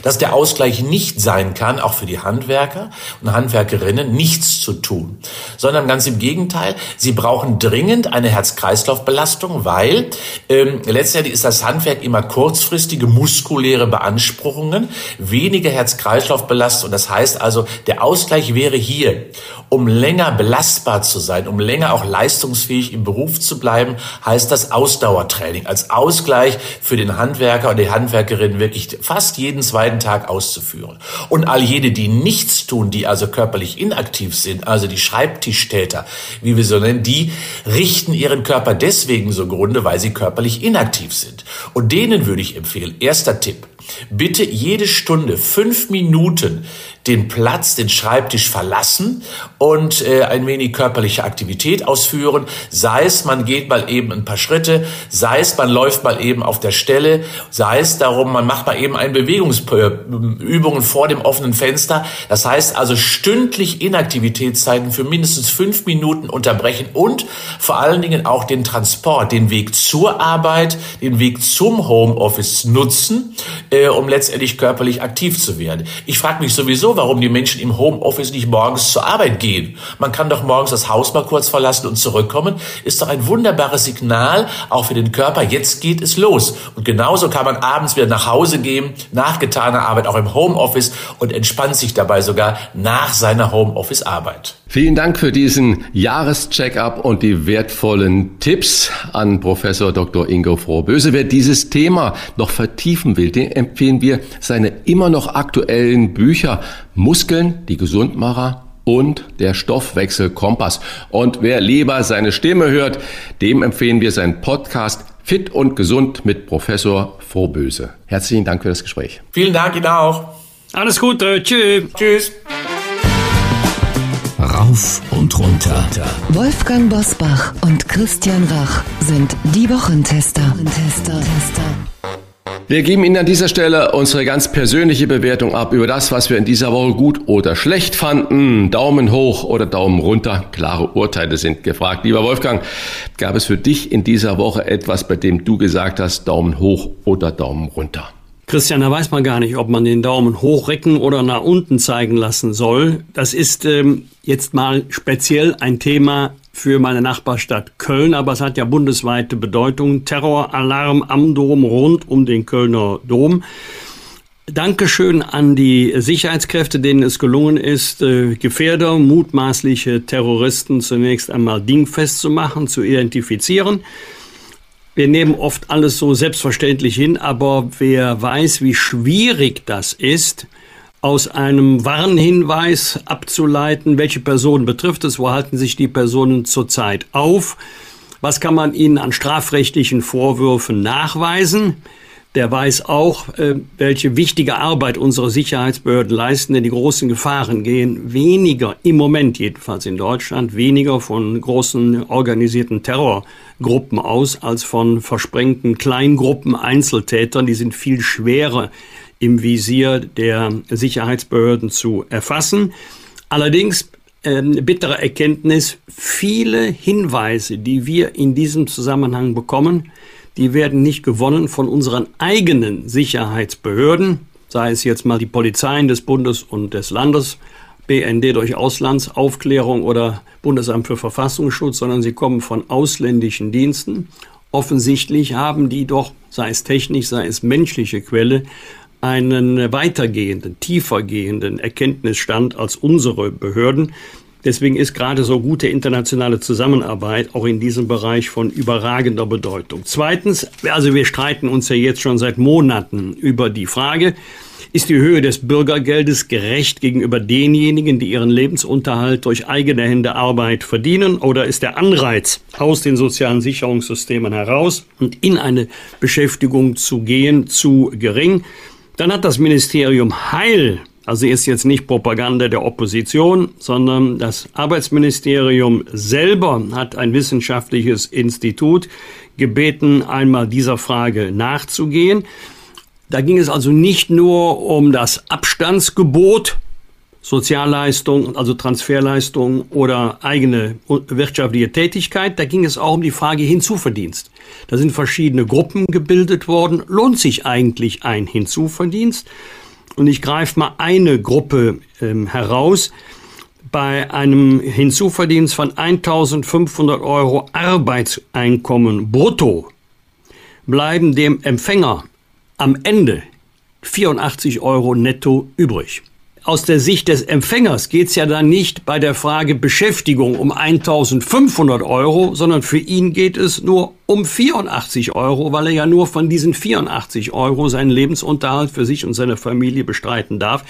Speaker 7: dass der Ausgleich nicht sein kann, auch für die Handwerker und Handwerkerinnen, nichts zu tun, sondern ganz im Gegenteil, sie brauchen dringend eine Herz-Kreislauf-Belastung, weil ähm, letztendlich ist das Handwerk immer kurzfristige muskuläre Beanspruchungen, weniger Herz-Kreislauf-Belastung. Das heißt also, der Ausgleich wäre hier, um länger belastbar zu sein, um länger auch leistungsfähig im Beruf zu bleiben, heißt das Ausdauertraining als Ausgleich für den Handwerker und die Handwerkerin wirklich fast jeden jeden zweiten Tag auszuführen. Und all jene, die nichts tun, die also körperlich inaktiv sind, also die Schreibtischtäter, wie wir so nennen, die richten ihren Körper deswegen so grunde, weil sie körperlich inaktiv sind. Und denen würde ich empfehlen, erster Tipp, bitte jede Stunde fünf Minuten den Platz, den Schreibtisch verlassen und äh, ein wenig körperliche Aktivität ausführen. Sei es, man geht mal eben ein paar Schritte, sei es, man läuft mal eben auf der Stelle, sei es darum, man macht mal eben ein Bewegungsübungen vor dem offenen Fenster. Das heißt also stündlich Inaktivitätszeiten für mindestens fünf Minuten unterbrechen und vor allen Dingen auch den Transport, den Weg zur Arbeit, den Weg zum Homeoffice nutzen, äh, um letztendlich körperlich aktiv zu werden. Ich frage mich sowieso, warum die Menschen im Homeoffice nicht morgens zur Arbeit gehen. Man kann doch morgens das Haus mal kurz verlassen und zurückkommen. Ist doch ein wunderbares Signal, auch für den Körper. Jetzt geht es los. Und genauso kann man abends wieder nach Hause gehen, nach getaner Arbeit, auch im Homeoffice und entspannt sich dabei sogar nach seiner Homeoffice-Arbeit.
Speaker 2: Vielen Dank für diesen Jahrescheckup und die wertvollen Tipps an Professor Dr. Ingo Frohböse. Wer dieses Thema noch vertiefen will, den empfehlen wir seine immer noch aktuellen Bücher Muskeln, die Gesundmacher und der Stoffwechselkompass. Und wer lieber seine Stimme hört, dem empfehlen wir seinen Podcast Fit und Gesund mit Professor Frohböse. Herzlichen Dank für das Gespräch.
Speaker 7: Vielen Dank Ihnen auch.
Speaker 3: Alles Gute. Tschüss.
Speaker 7: Tschüss.
Speaker 4: Rauf und runter.
Speaker 1: Wolfgang Bosbach und Christian Rach sind die Wochentester. Tester, Tester.
Speaker 2: Wir geben Ihnen an dieser Stelle unsere ganz persönliche Bewertung ab über das, was wir in dieser Woche gut oder schlecht fanden. Daumen hoch oder Daumen runter. Klare Urteile sind gefragt. Lieber Wolfgang, gab es für dich in dieser Woche etwas, bei dem du gesagt hast, Daumen hoch oder Daumen runter?
Speaker 3: Christian, da weiß man gar nicht, ob man den Daumen hochrecken oder nach unten zeigen lassen soll. Das ist ähm, jetzt mal speziell ein Thema für meine Nachbarstadt Köln, aber es hat ja bundesweite Bedeutung. Terroralarm am Dom rund um den Kölner Dom. Dankeschön an die Sicherheitskräfte, denen es gelungen ist, äh, Gefährder, mutmaßliche Terroristen zunächst einmal dingfest zu machen, zu identifizieren. Wir nehmen oft alles so selbstverständlich hin, aber wer weiß, wie schwierig das ist, aus einem Warnhinweis abzuleiten, welche Personen betrifft es, wo halten sich die Personen zurzeit auf, was kann man ihnen an strafrechtlichen Vorwürfen nachweisen, der weiß auch, äh, welche wichtige Arbeit unsere Sicherheitsbehörden leisten, denn die großen Gefahren gehen weniger, im Moment jedenfalls in Deutschland, weniger von großen organisierten Terrorgruppen aus als von versprengten Kleingruppen Einzeltätern. Die sind viel schwerer im Visier der Sicherheitsbehörden zu erfassen. Allerdings ähm, bittere Erkenntnis, viele Hinweise, die wir in diesem Zusammenhang bekommen, die werden nicht gewonnen von unseren eigenen Sicherheitsbehörden, sei es jetzt mal die Polizeien des Bundes und des Landes, BND durch Auslandsaufklärung oder Bundesamt für Verfassungsschutz, sondern sie kommen von ausländischen Diensten. Offensichtlich haben die doch, sei es technisch, sei es menschliche Quelle, einen weitergehenden, tiefergehenden Erkenntnisstand als unsere Behörden. Deswegen ist gerade so gute internationale Zusammenarbeit auch in diesem Bereich von überragender Bedeutung. Zweitens, also wir streiten uns ja jetzt schon seit Monaten über die Frage, ist die Höhe des Bürgergeldes gerecht gegenüber denjenigen, die ihren Lebensunterhalt durch eigene Hände Arbeit verdienen? Oder ist der Anreiz, aus den sozialen Sicherungssystemen heraus und in eine Beschäftigung zu gehen, zu gering? Dann hat das Ministerium Heil also ist jetzt nicht Propaganda der Opposition, sondern das Arbeitsministerium selber hat ein wissenschaftliches Institut gebeten, einmal dieser Frage nachzugehen. Da ging es also nicht nur um das Abstandsgebot, Sozialleistung, also Transferleistung oder eigene wirtschaftliche Tätigkeit. Da ging es auch um die Frage Hinzuverdienst. Da sind verschiedene Gruppen gebildet worden. Lohnt sich eigentlich ein Hinzuverdienst? Und ich greife mal eine Gruppe ähm, heraus. Bei einem Hinzuverdienst von 1500 Euro Arbeitseinkommen brutto bleiben dem Empfänger am Ende 84 Euro netto übrig aus der Sicht des Empfängers geht es ja dann nicht bei der Frage Beschäftigung um 1500 Euro, sondern für ihn geht es nur um 84 Euro, weil er ja nur von diesen 84 Euro seinen Lebensunterhalt für sich und seine Familie bestreiten darf.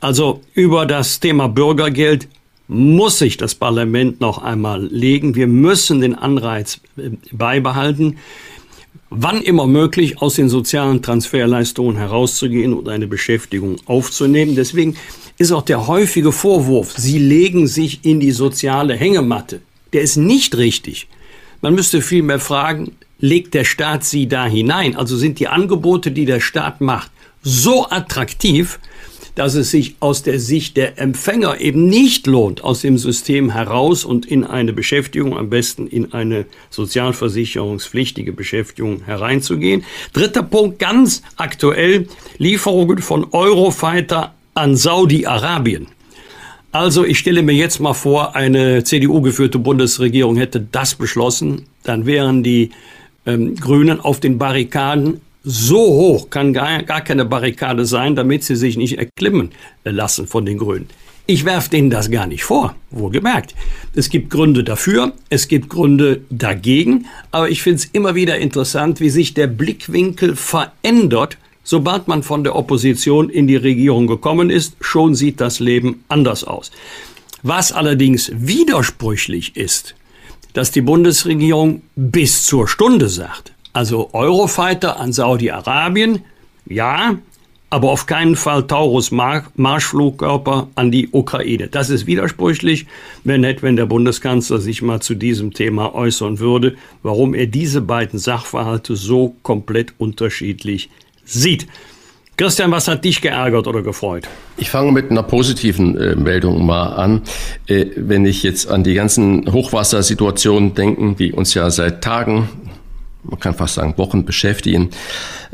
Speaker 3: Also über das Thema Bürgergeld muss sich das Parlament noch einmal legen. Wir müssen den Anreiz äh, beibehalten wann immer möglich aus den sozialen Transferleistungen herauszugehen und eine Beschäftigung aufzunehmen. Deswegen ist auch der häufige Vorwurf, Sie legen sich in die soziale Hängematte, der ist nicht richtig. Man müsste vielmehr fragen, legt der Staat Sie da hinein? Also sind die Angebote, die der Staat macht, so attraktiv, dass es sich aus der Sicht der Empfänger eben nicht lohnt, aus dem System heraus und in eine Beschäftigung, am besten in eine sozialversicherungspflichtige Beschäftigung hereinzugehen. Dritter Punkt, ganz aktuell, Lieferungen von Eurofighter an Saudi-Arabien. Also ich stelle mir jetzt mal vor, eine CDU-geführte Bundesregierung hätte das beschlossen, dann wären die ähm, Grünen auf den Barrikaden so hoch kann gar, gar keine Barrikade sein, damit sie sich nicht erklimmen lassen von den Grünen. Ich werfe denen das gar nicht vor, wohlgemerkt. Es gibt Gründe dafür, es gibt Gründe dagegen, aber ich finde es immer wieder interessant, wie sich der Blickwinkel verändert, sobald man von der Opposition in die Regierung gekommen ist. Schon sieht das Leben anders aus. Was allerdings widersprüchlich ist, dass die Bundesregierung bis zur Stunde sagt, also Eurofighter an Saudi-Arabien, ja, aber auf keinen Fall Taurus Marschflugkörper an die Ukraine. Das ist widersprüchlich. Wäre nett, wenn der Bundeskanzler sich mal zu diesem Thema äußern würde, warum er diese beiden Sachverhalte so komplett unterschiedlich sieht. Christian, was hat dich geärgert oder gefreut?
Speaker 2: Ich fange mit einer positiven äh, Meldung mal an. Äh, wenn ich jetzt an die ganzen Hochwassersituationen denke, die uns ja seit Tagen man kann fast sagen, Wochen beschäftigen,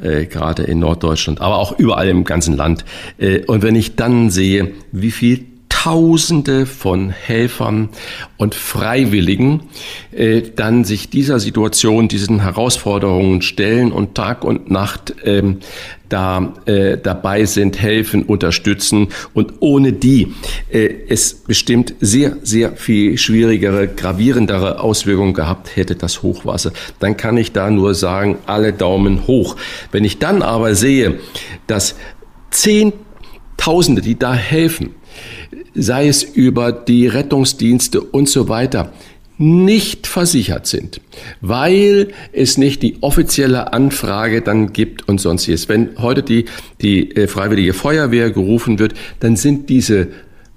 Speaker 2: äh, gerade in Norddeutschland, aber auch überall im ganzen Land. Äh, und wenn ich dann sehe, wie viel Tausende von Helfern und Freiwilligen äh, dann sich dieser Situation, diesen Herausforderungen stellen und Tag und Nacht ähm, da äh, dabei sind, helfen, unterstützen und ohne die äh, es bestimmt sehr, sehr viel schwierigere, gravierendere Auswirkungen gehabt hätte, das Hochwasser. Dann kann ich da nur sagen, alle Daumen hoch. Wenn ich dann aber sehe, dass Zehntausende, die da helfen, sei es über die Rettungsdienste und so weiter, nicht versichert sind, weil es nicht die offizielle Anfrage dann gibt und sonstiges. Wenn heute die, die äh, Freiwillige Feuerwehr gerufen wird, dann sind diese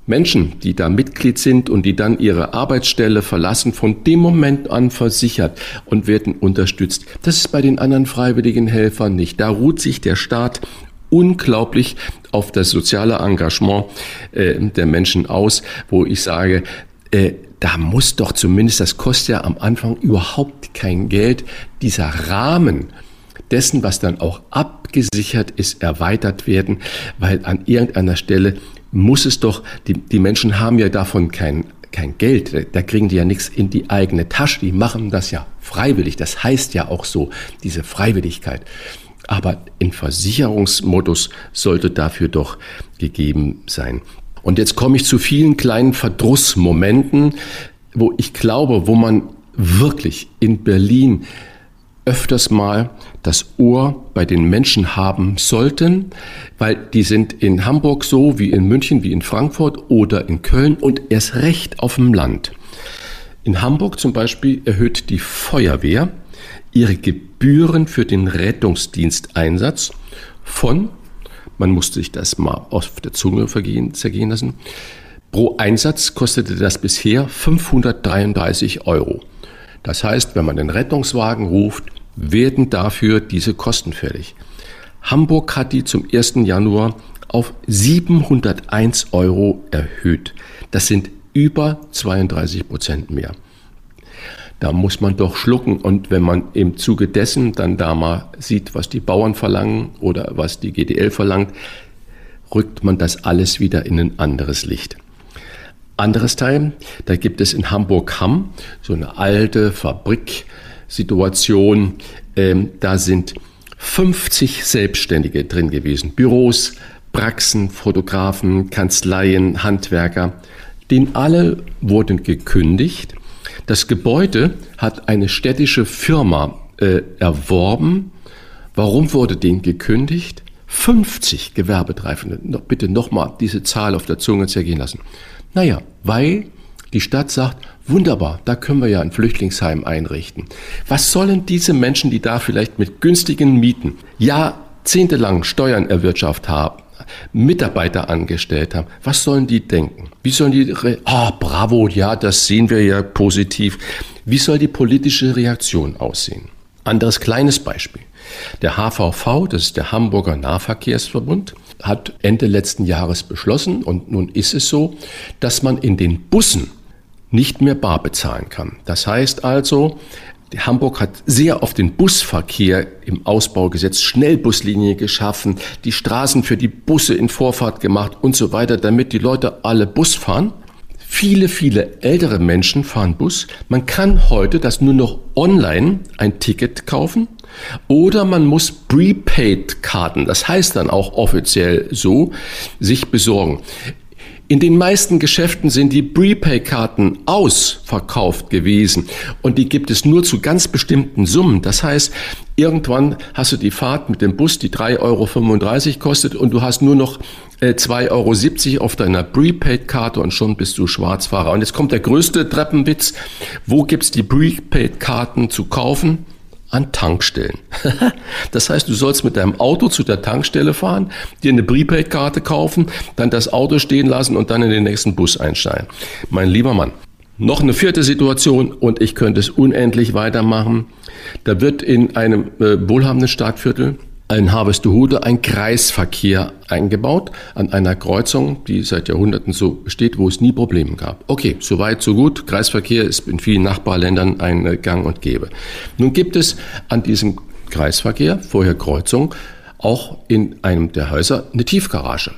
Speaker 2: Menschen, die da Mitglied sind und die dann ihre Arbeitsstelle verlassen, von dem Moment an versichert und werden unterstützt. Das ist bei den anderen freiwilligen Helfern nicht. Da ruht sich der Staat unglaublich auf das soziale Engagement äh, der Menschen aus, wo ich sage, äh, da muss doch zumindest, das kostet ja am Anfang überhaupt kein Geld, dieser Rahmen dessen, was dann auch abgesichert ist, erweitert werden, weil an irgendeiner Stelle muss es doch, die, die Menschen haben ja davon kein, kein Geld, da, kriegen die ja nichts in die eigene Tasche, die machen das ja freiwillig, das heißt ja auch so, diese Freiwilligkeit. Aber in Versicherungsmodus sollte dafür doch gegeben sein. Und jetzt komme ich zu vielen kleinen Verdrussmomenten, wo ich glaube, wo man wirklich in Berlin öfters mal das Ohr bei den Menschen haben sollten, weil die sind in Hamburg so wie in München, wie in Frankfurt oder in Köln und erst recht auf dem Land. In Hamburg zum Beispiel erhöht die Feuerwehr ihre Gebühren für den Rettungsdiensteinsatz von, man musste sich das mal auf der Zunge vergehen, zergehen lassen, pro Einsatz kostete das bisher 533 Euro. Das heißt, wenn man den Rettungswagen ruft, werden dafür diese Kosten fällig. Hamburg hat die zum 1. Januar auf 701 Euro erhöht. Das sind über 32 Prozent mehr. Da muss man doch schlucken. Und wenn man im Zuge dessen dann da mal sieht, was die Bauern verlangen oder was die GDL verlangt, rückt man das alles wieder in ein anderes Licht. Anderes Teil, da gibt es in Hamburg-Hamm so eine alte Fabriksituation. Ähm, da sind 50 Selbstständige drin gewesen. Büros, Praxen, Fotografen, Kanzleien, Handwerker. Den alle wurden gekündigt. Das Gebäude hat eine städtische Firma äh, erworben. Warum wurde denen gekündigt? 50 Gewerbetreibende. Noch, bitte nochmal diese Zahl auf der Zunge zergehen lassen. Naja, weil die Stadt sagt, wunderbar, da können wir ja ein Flüchtlingsheim einrichten. Was sollen diese Menschen, die da vielleicht mit günstigen Mieten jahrzehntelang Steuern erwirtschaftet haben, Mitarbeiter angestellt haben, was sollen die denken? Wie sollen die, ah, bravo, ja, das sehen wir ja positiv. Wie soll die politische Reaktion aussehen? Anderes kleines Beispiel. Der HVV, das ist der Hamburger Nahverkehrsverbund, hat Ende letzten Jahres beschlossen, und nun ist es so, dass man in den Bussen nicht mehr bar bezahlen kann. Das heißt also, Hamburg hat sehr auf den Busverkehr im Ausbau gesetzt, Schnellbuslinie geschaffen, die Straßen für die Busse in Vorfahrt gemacht und so weiter, damit die Leute alle Bus fahren. Viele, viele ältere Menschen fahren Bus. Man kann heute das nur noch online ein Ticket kaufen oder man muss Prepaid-Karten, das heißt dann auch offiziell so, sich besorgen. In den meisten Geschäften sind die Prepay-Karten ausverkauft gewesen und die gibt es nur zu ganz bestimmten Summen. Das heißt, irgendwann hast du die Fahrt mit dem Bus, die 3,35 Euro kostet und du hast nur noch 2,70 äh, Euro auf deiner Prepaid-Karte und schon bist du Schwarzfahrer. Und jetzt kommt der größte Treppenwitz. Wo gibt's die Prepaid-Karten zu kaufen? An Tankstellen. das heißt, du sollst mit deinem Auto zu der Tankstelle fahren, dir eine Prepaid-Karte kaufen, dann das Auto stehen lassen und dann in den nächsten Bus einsteigen. Mein lieber Mann, noch eine vierte Situation und ich könnte es unendlich weitermachen. Da wird in einem äh, wohlhabenden Stadtviertel in Harvestehude ein Kreisverkehr eingebaut an einer Kreuzung, die seit Jahrhunderten so besteht, wo es nie Probleme gab. Okay, so weit, so gut. Kreisverkehr ist in vielen Nachbarländern ein Gang und Gäbe. Nun gibt es an diesem Kreisverkehr, vorher Kreuzung, auch in einem der Häuser eine Tiefgarage.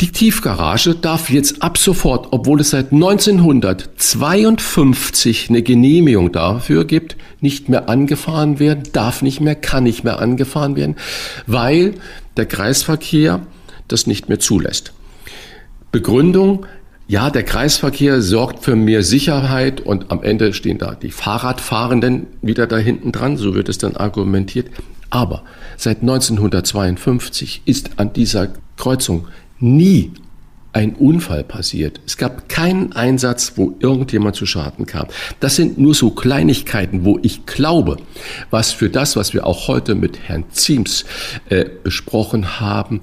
Speaker 2: Die Tiefgarage darf jetzt ab sofort, obwohl es seit 1952 eine Genehmigung dafür gibt, nicht mehr angefahren werden, darf nicht mehr, kann nicht mehr angefahren werden, weil der Kreisverkehr das nicht mehr zulässt. Begründung, ja, der Kreisverkehr sorgt für mehr Sicherheit und am Ende stehen da die Fahrradfahrenden wieder da hinten dran, so wird es dann argumentiert. Aber seit 1952 ist an dieser Kreuzung nie ein Unfall passiert. Es gab keinen Einsatz, wo irgendjemand zu Schaden kam. Das sind nur so Kleinigkeiten, wo ich glaube, was für das, was wir auch heute mit Herrn Ziems äh, besprochen haben,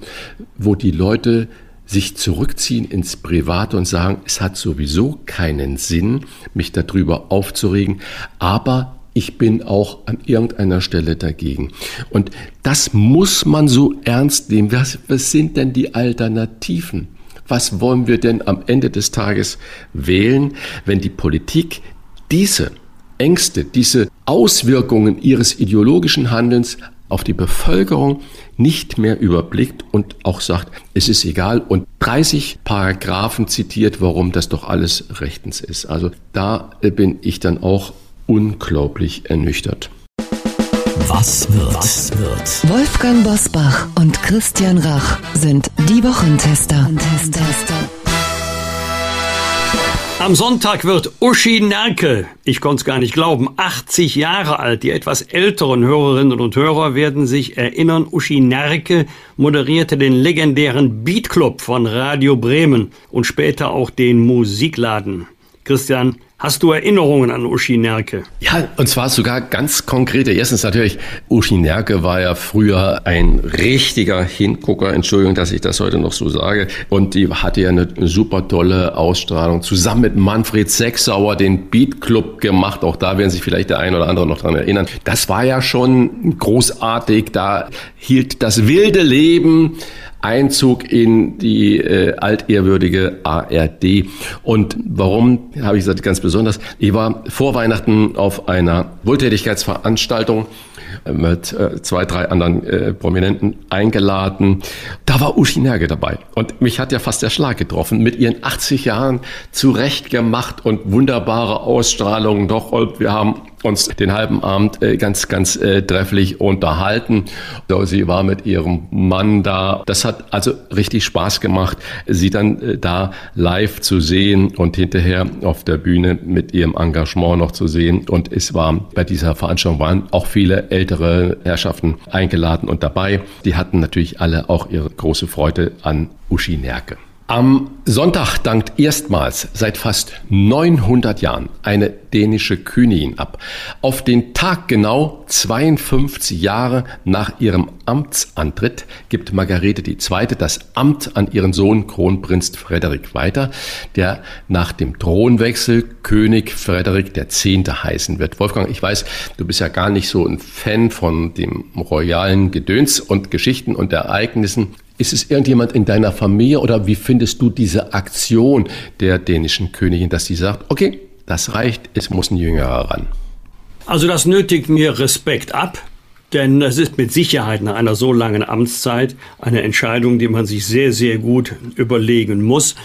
Speaker 2: wo die Leute sich zurückziehen ins Private und sagen, es hat sowieso keinen Sinn, mich darüber aufzuregen, aber ich bin auch an irgendeiner Stelle dagegen. Und das muss man so ernst nehmen. Was, was sind denn die Alternativen? was wollen wir denn am Ende des Tages wählen, wenn die Politik diese Ängste, diese Auswirkungen ihres ideologischen Handelns auf die Bevölkerung nicht mehr überblickt und auch sagt, es ist egal und 30 Paragraphen zitiert, warum das doch alles rechtens ist. Also da bin ich dann auch unglaublich ernüchtert.
Speaker 4: Was wird? Was wird?
Speaker 1: Wolfgang Bosbach und Christian Rach sind die Wochentester.
Speaker 3: Am Sonntag wird Uschi Nerke, ich konnte es gar nicht glauben, 80 Jahre alt. Die etwas älteren Hörerinnen und Hörer werden sich erinnern, Uschi Nerke moderierte den legendären Beat Club von Radio Bremen und später auch den Musikladen. Christian, Hast du Erinnerungen an Uschi Nerke?
Speaker 2: Ja, und zwar sogar ganz konkrete. Erstens natürlich, Uschi Nerke war ja früher ein richtiger Hingucker. Entschuldigung, dass ich das heute noch so sage. Und die hatte ja eine super tolle Ausstrahlung. Zusammen mit Manfred Sechsauer den Beat Club gemacht. Auch da werden sich vielleicht der ein oder andere noch dran erinnern. Das war ja schon großartig. Da hielt das wilde Leben Einzug in die äh, altehrwürdige ARD. Und warum habe ich gesagt, ganz besonders? Ich war vor Weihnachten auf einer Wohltätigkeitsveranstaltung mit äh, zwei, drei anderen äh, Prominenten eingeladen. Da war Uschi Nerge dabei. Und mich hat ja fast der Schlag getroffen. Mit ihren 80 Jahren zurechtgemacht und wunderbare Ausstrahlung. Doch, und wir haben uns den halben Abend äh, ganz, ganz äh, trefflich unterhalten. Sie war mit ihrem Mann da. Das hat also richtig Spaß gemacht, sie dann äh, da live zu sehen und hinterher auf der Bühne mit ihrem Engagement noch zu sehen. Und es war bei dieser Veranstaltung waren auch viele ältere Herrschaften eingeladen und dabei. Die hatten natürlich alle auch ihre große Freude an Uschi Nerke. Am Sonntag dankt erstmals seit fast 900 Jahren eine dänische Königin ab. Auf den Tag genau 52 Jahre nach ihrem Amtsantritt gibt Margarete II. das Amt an ihren Sohn Kronprinz Frederik weiter, der nach dem Thronwechsel König Frederik X. heißen wird. Wolfgang, ich weiß, du bist ja gar nicht so ein Fan von dem royalen Gedöns und Geschichten und Ereignissen. Ist es irgendjemand in deiner Familie oder wie findest du diese Aktion der dänischen Königin, dass sie sagt, okay, das reicht, es muss ein Jüngerer ran?
Speaker 3: Also das nötigt mir Respekt ab. Denn das ist mit Sicherheit nach einer so langen Amtszeit eine Entscheidung, die man sich sehr, sehr gut überlegen muss.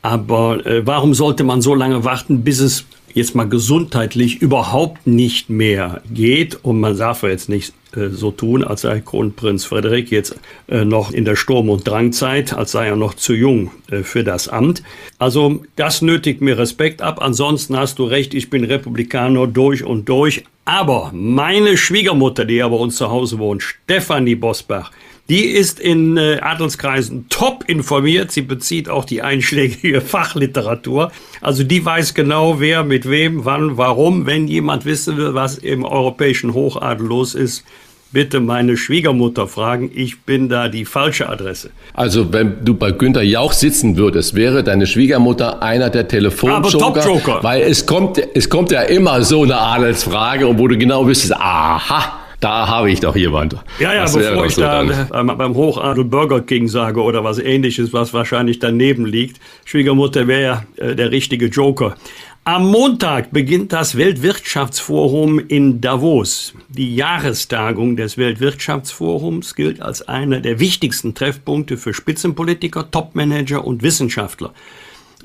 Speaker 3: Aber äh, warum sollte man so lange warten, bis es jetzt mal gesundheitlich überhaupt nicht mehr geht. Und man darf jetzt nicht äh, so tun, als sei Kronprinz Frederik jetzt äh, noch in der Sturm- und Drangzeit, als sei er noch zu jung äh, für das Amt. Also das nötigt mir Respekt ab. Ansonsten hast du recht, ich bin Republikaner durch und durch. Aber meine Schwiegermutter, die ja bei uns zu Hause wohnt, Stefanie Bosbach, die ist in äh, Adelskreisen top informiert. Sie bezieht auch die einschlägige Fachliteratur. Also die weiß genau, wer mit wem, wann, warum. Wenn jemand wissen will, was im europäischen Hochadel los ist, bitte meine Schwiegermutter fragen. Ich bin da die falsche Adresse.
Speaker 2: Also wenn du bei Günter Jauch sitzen würdest, wäre deine Schwiegermutter einer der Telefonjoker. Weil es kommt, es kommt ja immer so eine Adelsfrage wo du genau wüsstest, aha, da habe ich doch jemand.
Speaker 3: Ja, ja, das bevor ich so da dann. beim Hochadel Burger King sage oder was ähnliches, was wahrscheinlich daneben liegt. Schwiegermutter wäre ja äh, der richtige Joker. Am Montag beginnt das Weltwirtschaftsforum in Davos. Die Jahrestagung des Weltwirtschaftsforums gilt als einer der wichtigsten Treffpunkte für Spitzenpolitiker, Topmanager und Wissenschaftler.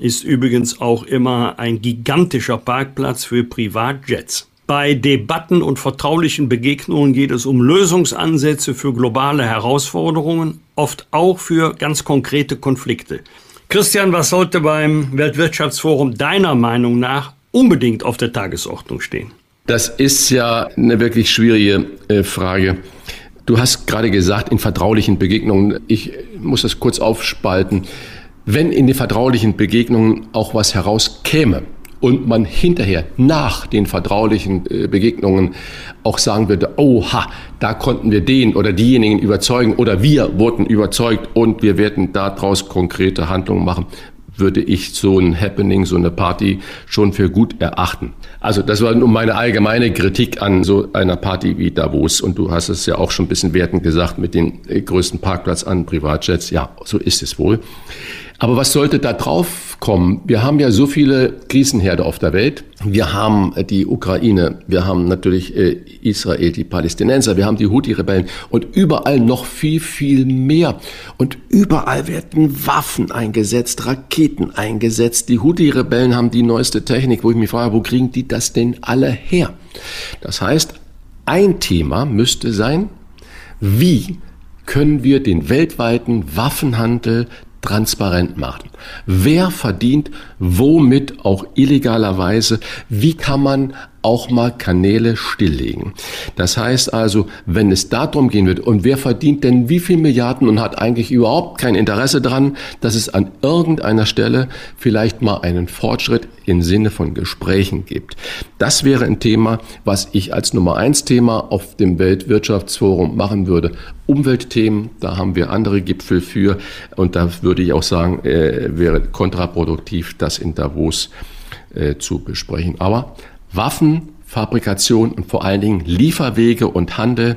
Speaker 3: Ist übrigens auch immer ein gigantischer Parkplatz für Privatjets. Bei Debatten und vertraulichen Begegnungen geht es um Lösungsansätze für globale Herausforderungen, oft auch für ganz konkrete Konflikte. Christian, was sollte beim Weltwirtschaftsforum deiner Meinung nach unbedingt auf der Tagesordnung stehen?
Speaker 2: Das ist ja eine wirklich schwierige äh, Frage. Du hast gerade gesagt, in vertraulichen Begegnungen, ich muss das kurz aufspalten, wenn in den vertraulichen Begegnungen auch was herauskäme, und man hinterher nach den vertraulichen äh, Begegnungen auch sagen würde, oha, da konnten wir den oder diejenigen überzeugen oder wir wurden überzeugt und wir werden daraus konkrete Handlungen machen, würde ich so ein Happening, so eine Party schon für gut erachten. Also das war nur meine allgemeine Kritik an so einer Party wie Davos. Und du hast es ja auch schon ein bisschen wertend gesagt mit dem äh, größten Parkplatz an Privatjets. Ja, so ist es wohl. Aber was sollte da drauf kommen? Wir haben ja so viele Krisenherde auf der Welt. Wir haben äh, die Ukraine, wir haben natürlich äh, Israel, die Palästinenser, wir haben die Houthi-Rebellen und überall noch viel, viel mehr. Und überall werden Waffen eingesetzt, Raketen eingesetzt. Die Houthi-Rebellen haben die neueste Technik, wo ich mich frage, wo kriegen die das denn alle her? Das heißt, ein Thema müsste sein, wie können wir den weltweiten Waffenhandel transparent machen. Wer verdient womit auch illegalerweise? Wie kann man auch mal Kanäle stilllegen. Das heißt also, wenn es darum gehen wird, und wer verdient denn wie viel Milliarden und hat eigentlich überhaupt kein Interesse daran, dass es an irgendeiner Stelle vielleicht mal einen Fortschritt im Sinne von Gesprächen gibt. Das wäre ein Thema, was ich als Nummer eins Thema auf dem Weltwirtschaftsforum machen würde. Umweltthemen, da haben wir andere Gipfel für und da würde ich auch sagen, äh, wäre kontraproduktiv, das in Davos äh, zu besprechen. Aber Waffen, Fabrikation und vor allen Dingen Lieferwege und Handel.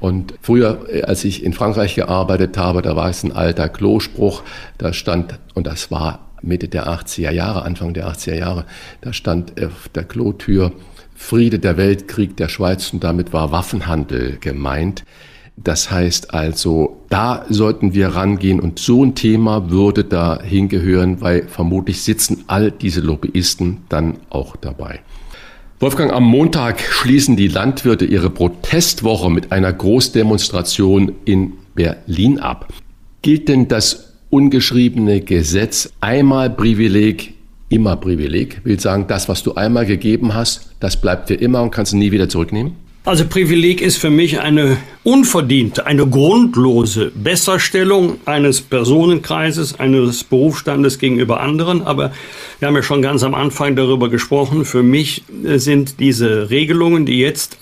Speaker 2: Und früher, äh, als ich in Frankreich gearbeitet habe, da war es ein alter Klospruch, da stand, und das war Mitte der 80er Jahre, Anfang der 80er Jahre, da stand auf der Klotür Friede der Weltkrieg der Schweiz und damit war Waffenhandel gemeint. Das heißt also, da sollten wir rangehen und so ein Thema würde da hingehören, weil vermutlich sitzen all diese Lobbyisten dann auch dabei. Wolfgang, am Montag schließen die Landwirte ihre Protestwoche mit einer Großdemonstration in Berlin ab. Gilt denn das ungeschriebene Gesetz einmal Privileg, immer Privileg? Will sagen, das, was du einmal gegeben hast, das bleibt dir immer und kannst du nie wieder zurücknehmen?
Speaker 3: Also Privileg ist für mich eine unverdiente, eine grundlose Besserstellung eines Personenkreises, eines Berufsstandes gegenüber anderen. Aber wir haben ja schon ganz am Anfang darüber gesprochen. Für mich äh, sind diese Regelungen, die jetzt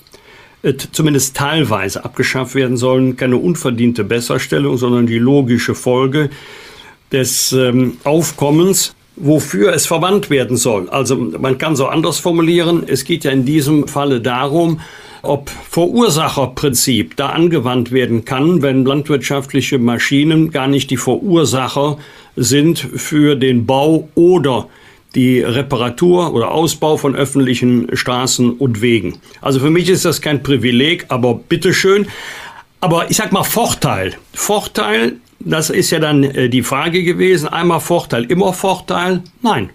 Speaker 3: äh, zumindest teilweise abgeschafft werden sollen, keine unverdiente Besserstellung, sondern die logische Folge des ähm, Aufkommens wofür es verwandt werden soll. Also man kann so anders formulieren, es geht ja in diesem Falle darum, ob Verursacherprinzip da angewandt werden kann, wenn landwirtschaftliche Maschinen gar nicht die Verursacher sind für den Bau oder die Reparatur oder Ausbau von öffentlichen Straßen und Wegen. Also für mich ist das kein Privileg, aber bitteschön. Aber ich sag mal Vorteil. Vorteil, das ist ja dann äh, die Frage gewesen. Einmal Vorteil, immer Vorteil? Nein.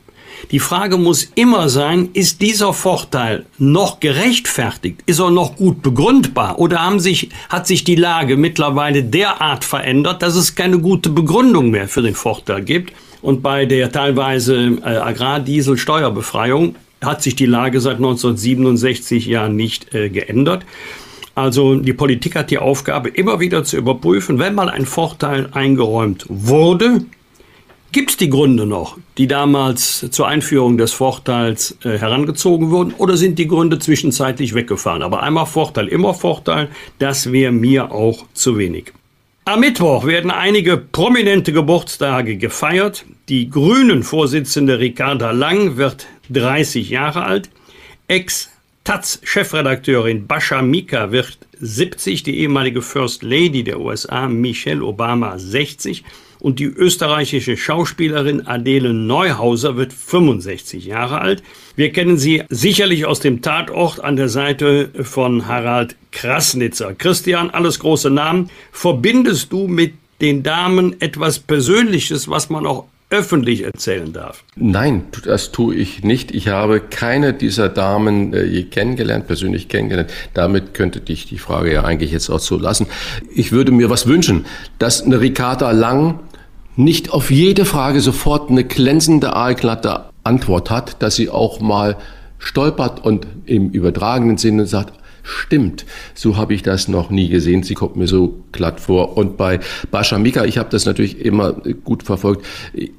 Speaker 3: Die Frage muss immer sein, ist dieser Vorteil noch gerechtfertigt? Ist er noch gut begründbar? Oder haben sich, hat sich die Lage mittlerweile derart verändert, dass es keine gute Begründung mehr für den Vorteil gibt? Und bei der teilweise äh, Agrardieselsteuerbefreiung hat sich die Lage seit 1967 ja nicht äh, geändert. Also die Politik hat die Aufgabe, immer wieder zu überprüfen, wenn mal ein Vorteil eingeräumt wurde, Gibt es die Gründe noch, die damals zur Einführung des Vorteils äh, herangezogen wurden, oder sind die Gründe zwischenzeitlich weggefahren? Aber einmal Vorteil, immer Vorteil, das wäre mir auch zu wenig. Am Mittwoch werden einige prominente Geburtstage gefeiert. Die Grünen-Vorsitzende Ricarda Lang wird 30 Jahre alt. Ex-Taz-Chefredakteurin Basha Mika wird 70, die ehemalige First Lady der USA Michelle Obama 60 und die österreichische Schauspielerin Adele Neuhauser wird 65 Jahre alt. Wir kennen sie sicherlich aus dem Tatort an der Seite von Harald Krasnitzer. Christian, alles große Namen. Verbindest du mit den Damen etwas Persönliches, was man auch öffentlich erzählen darf?
Speaker 2: Nein, das tue ich nicht. Ich habe keine dieser Damen äh, je kennengelernt, persönlich kennengelernt. Damit könnte dich die Frage ja eigentlich jetzt auch so lassen. Ich würde mir was wünschen, dass eine Ricarda Lang nicht auf jede Frage sofort eine glänzende, aalglatte Antwort hat, dass sie auch mal stolpert und im übertragenen Sinne sagt, stimmt, so habe ich das noch nie gesehen, sie kommt mir so glatt vor. Und bei Bascha Mika, ich habe das natürlich immer gut verfolgt,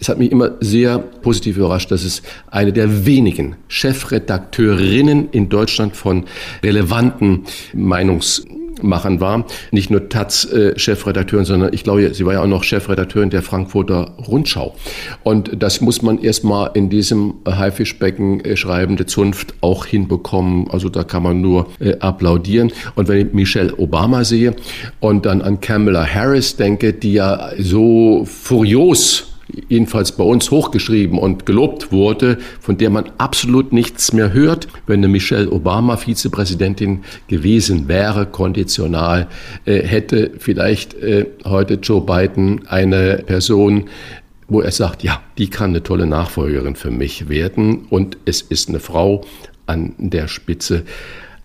Speaker 2: es hat mich immer sehr positiv überrascht, dass es eine der wenigen Chefredakteurinnen in Deutschland von relevanten Meinungs Machern war. Nicht nur Taz-Chefredakteurin, sondern ich glaube, sie war ja auch noch Chefredakteurin der Frankfurter Rundschau. Und das muss man erstmal in diesem Haifischbecken äh, schreibende Zunft auch hinbekommen. Also da kann man nur äh, applaudieren. Und wenn ich Michelle Obama sehe und dann an Kamala Harris denke, die ja so furios jedenfalls bei uns hochgeschrieben und gelobt wurde, von der man absolut nichts mehr hört, wenn eine Michelle Obama Vizepräsidentin gewesen wäre, konditional, äh, hätte vielleicht äh, heute Joe Biden eine Person, wo er sagt, ja, die kann eine tolle Nachfolgerin für mich werden und es ist eine Frau an der Spitze.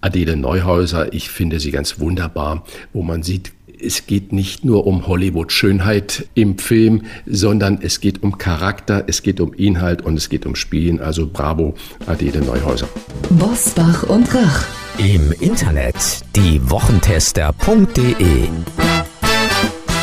Speaker 2: Adele Neuhäuser, ich finde sie ganz wunderbar, wo man sieht, es geht nicht nur um Hollywood-Schönheit im Film, sondern es geht um Charakter, es geht um Inhalt und es geht um Spielen. Also bravo, Adele Neuhäuser.
Speaker 1: Bosbach und Rach.
Speaker 4: Im Internet diewochentester.de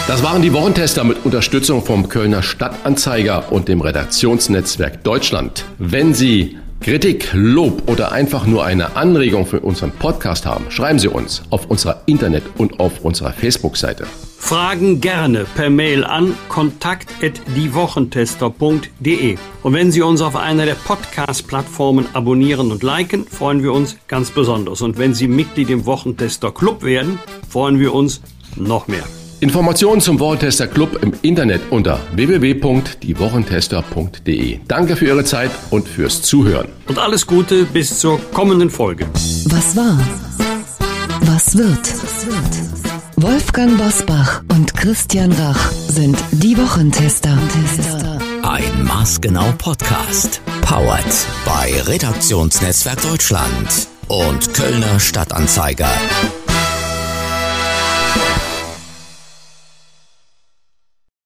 Speaker 2: das waren die Wochentester mit Unterstützung vom Kölner Stadtanzeiger und dem Redaktionsnetzwerk Deutschland. Wenn Sie Kritik, Lob oder einfach nur eine Anregung für unseren Podcast haben, schreiben Sie uns auf unserer Internet- und auf unserer Facebook-Seite.
Speaker 3: Fragen gerne per Mail an kontakt@diewochentester.de. Und wenn Sie uns auf einer der Podcast-Plattformen abonnieren und liken, freuen wir uns ganz besonders. Und wenn Sie Mitglied im Wochentester Club werden, freuen wir uns noch mehr.
Speaker 2: Informationen zum Wochentester Club im Internet unter www.diewochentester.de. Danke für Ihre Zeit und fürs Zuhören.
Speaker 3: Und alles Gute bis zur kommenden Folge.
Speaker 1: Was war? Was wird? Wolfgang Bosbach und Christian Rach sind die Wochentester.
Speaker 4: Ein maßgenau Podcast. Powered bei Redaktionsnetzwerk Deutschland und Kölner Stadtanzeiger.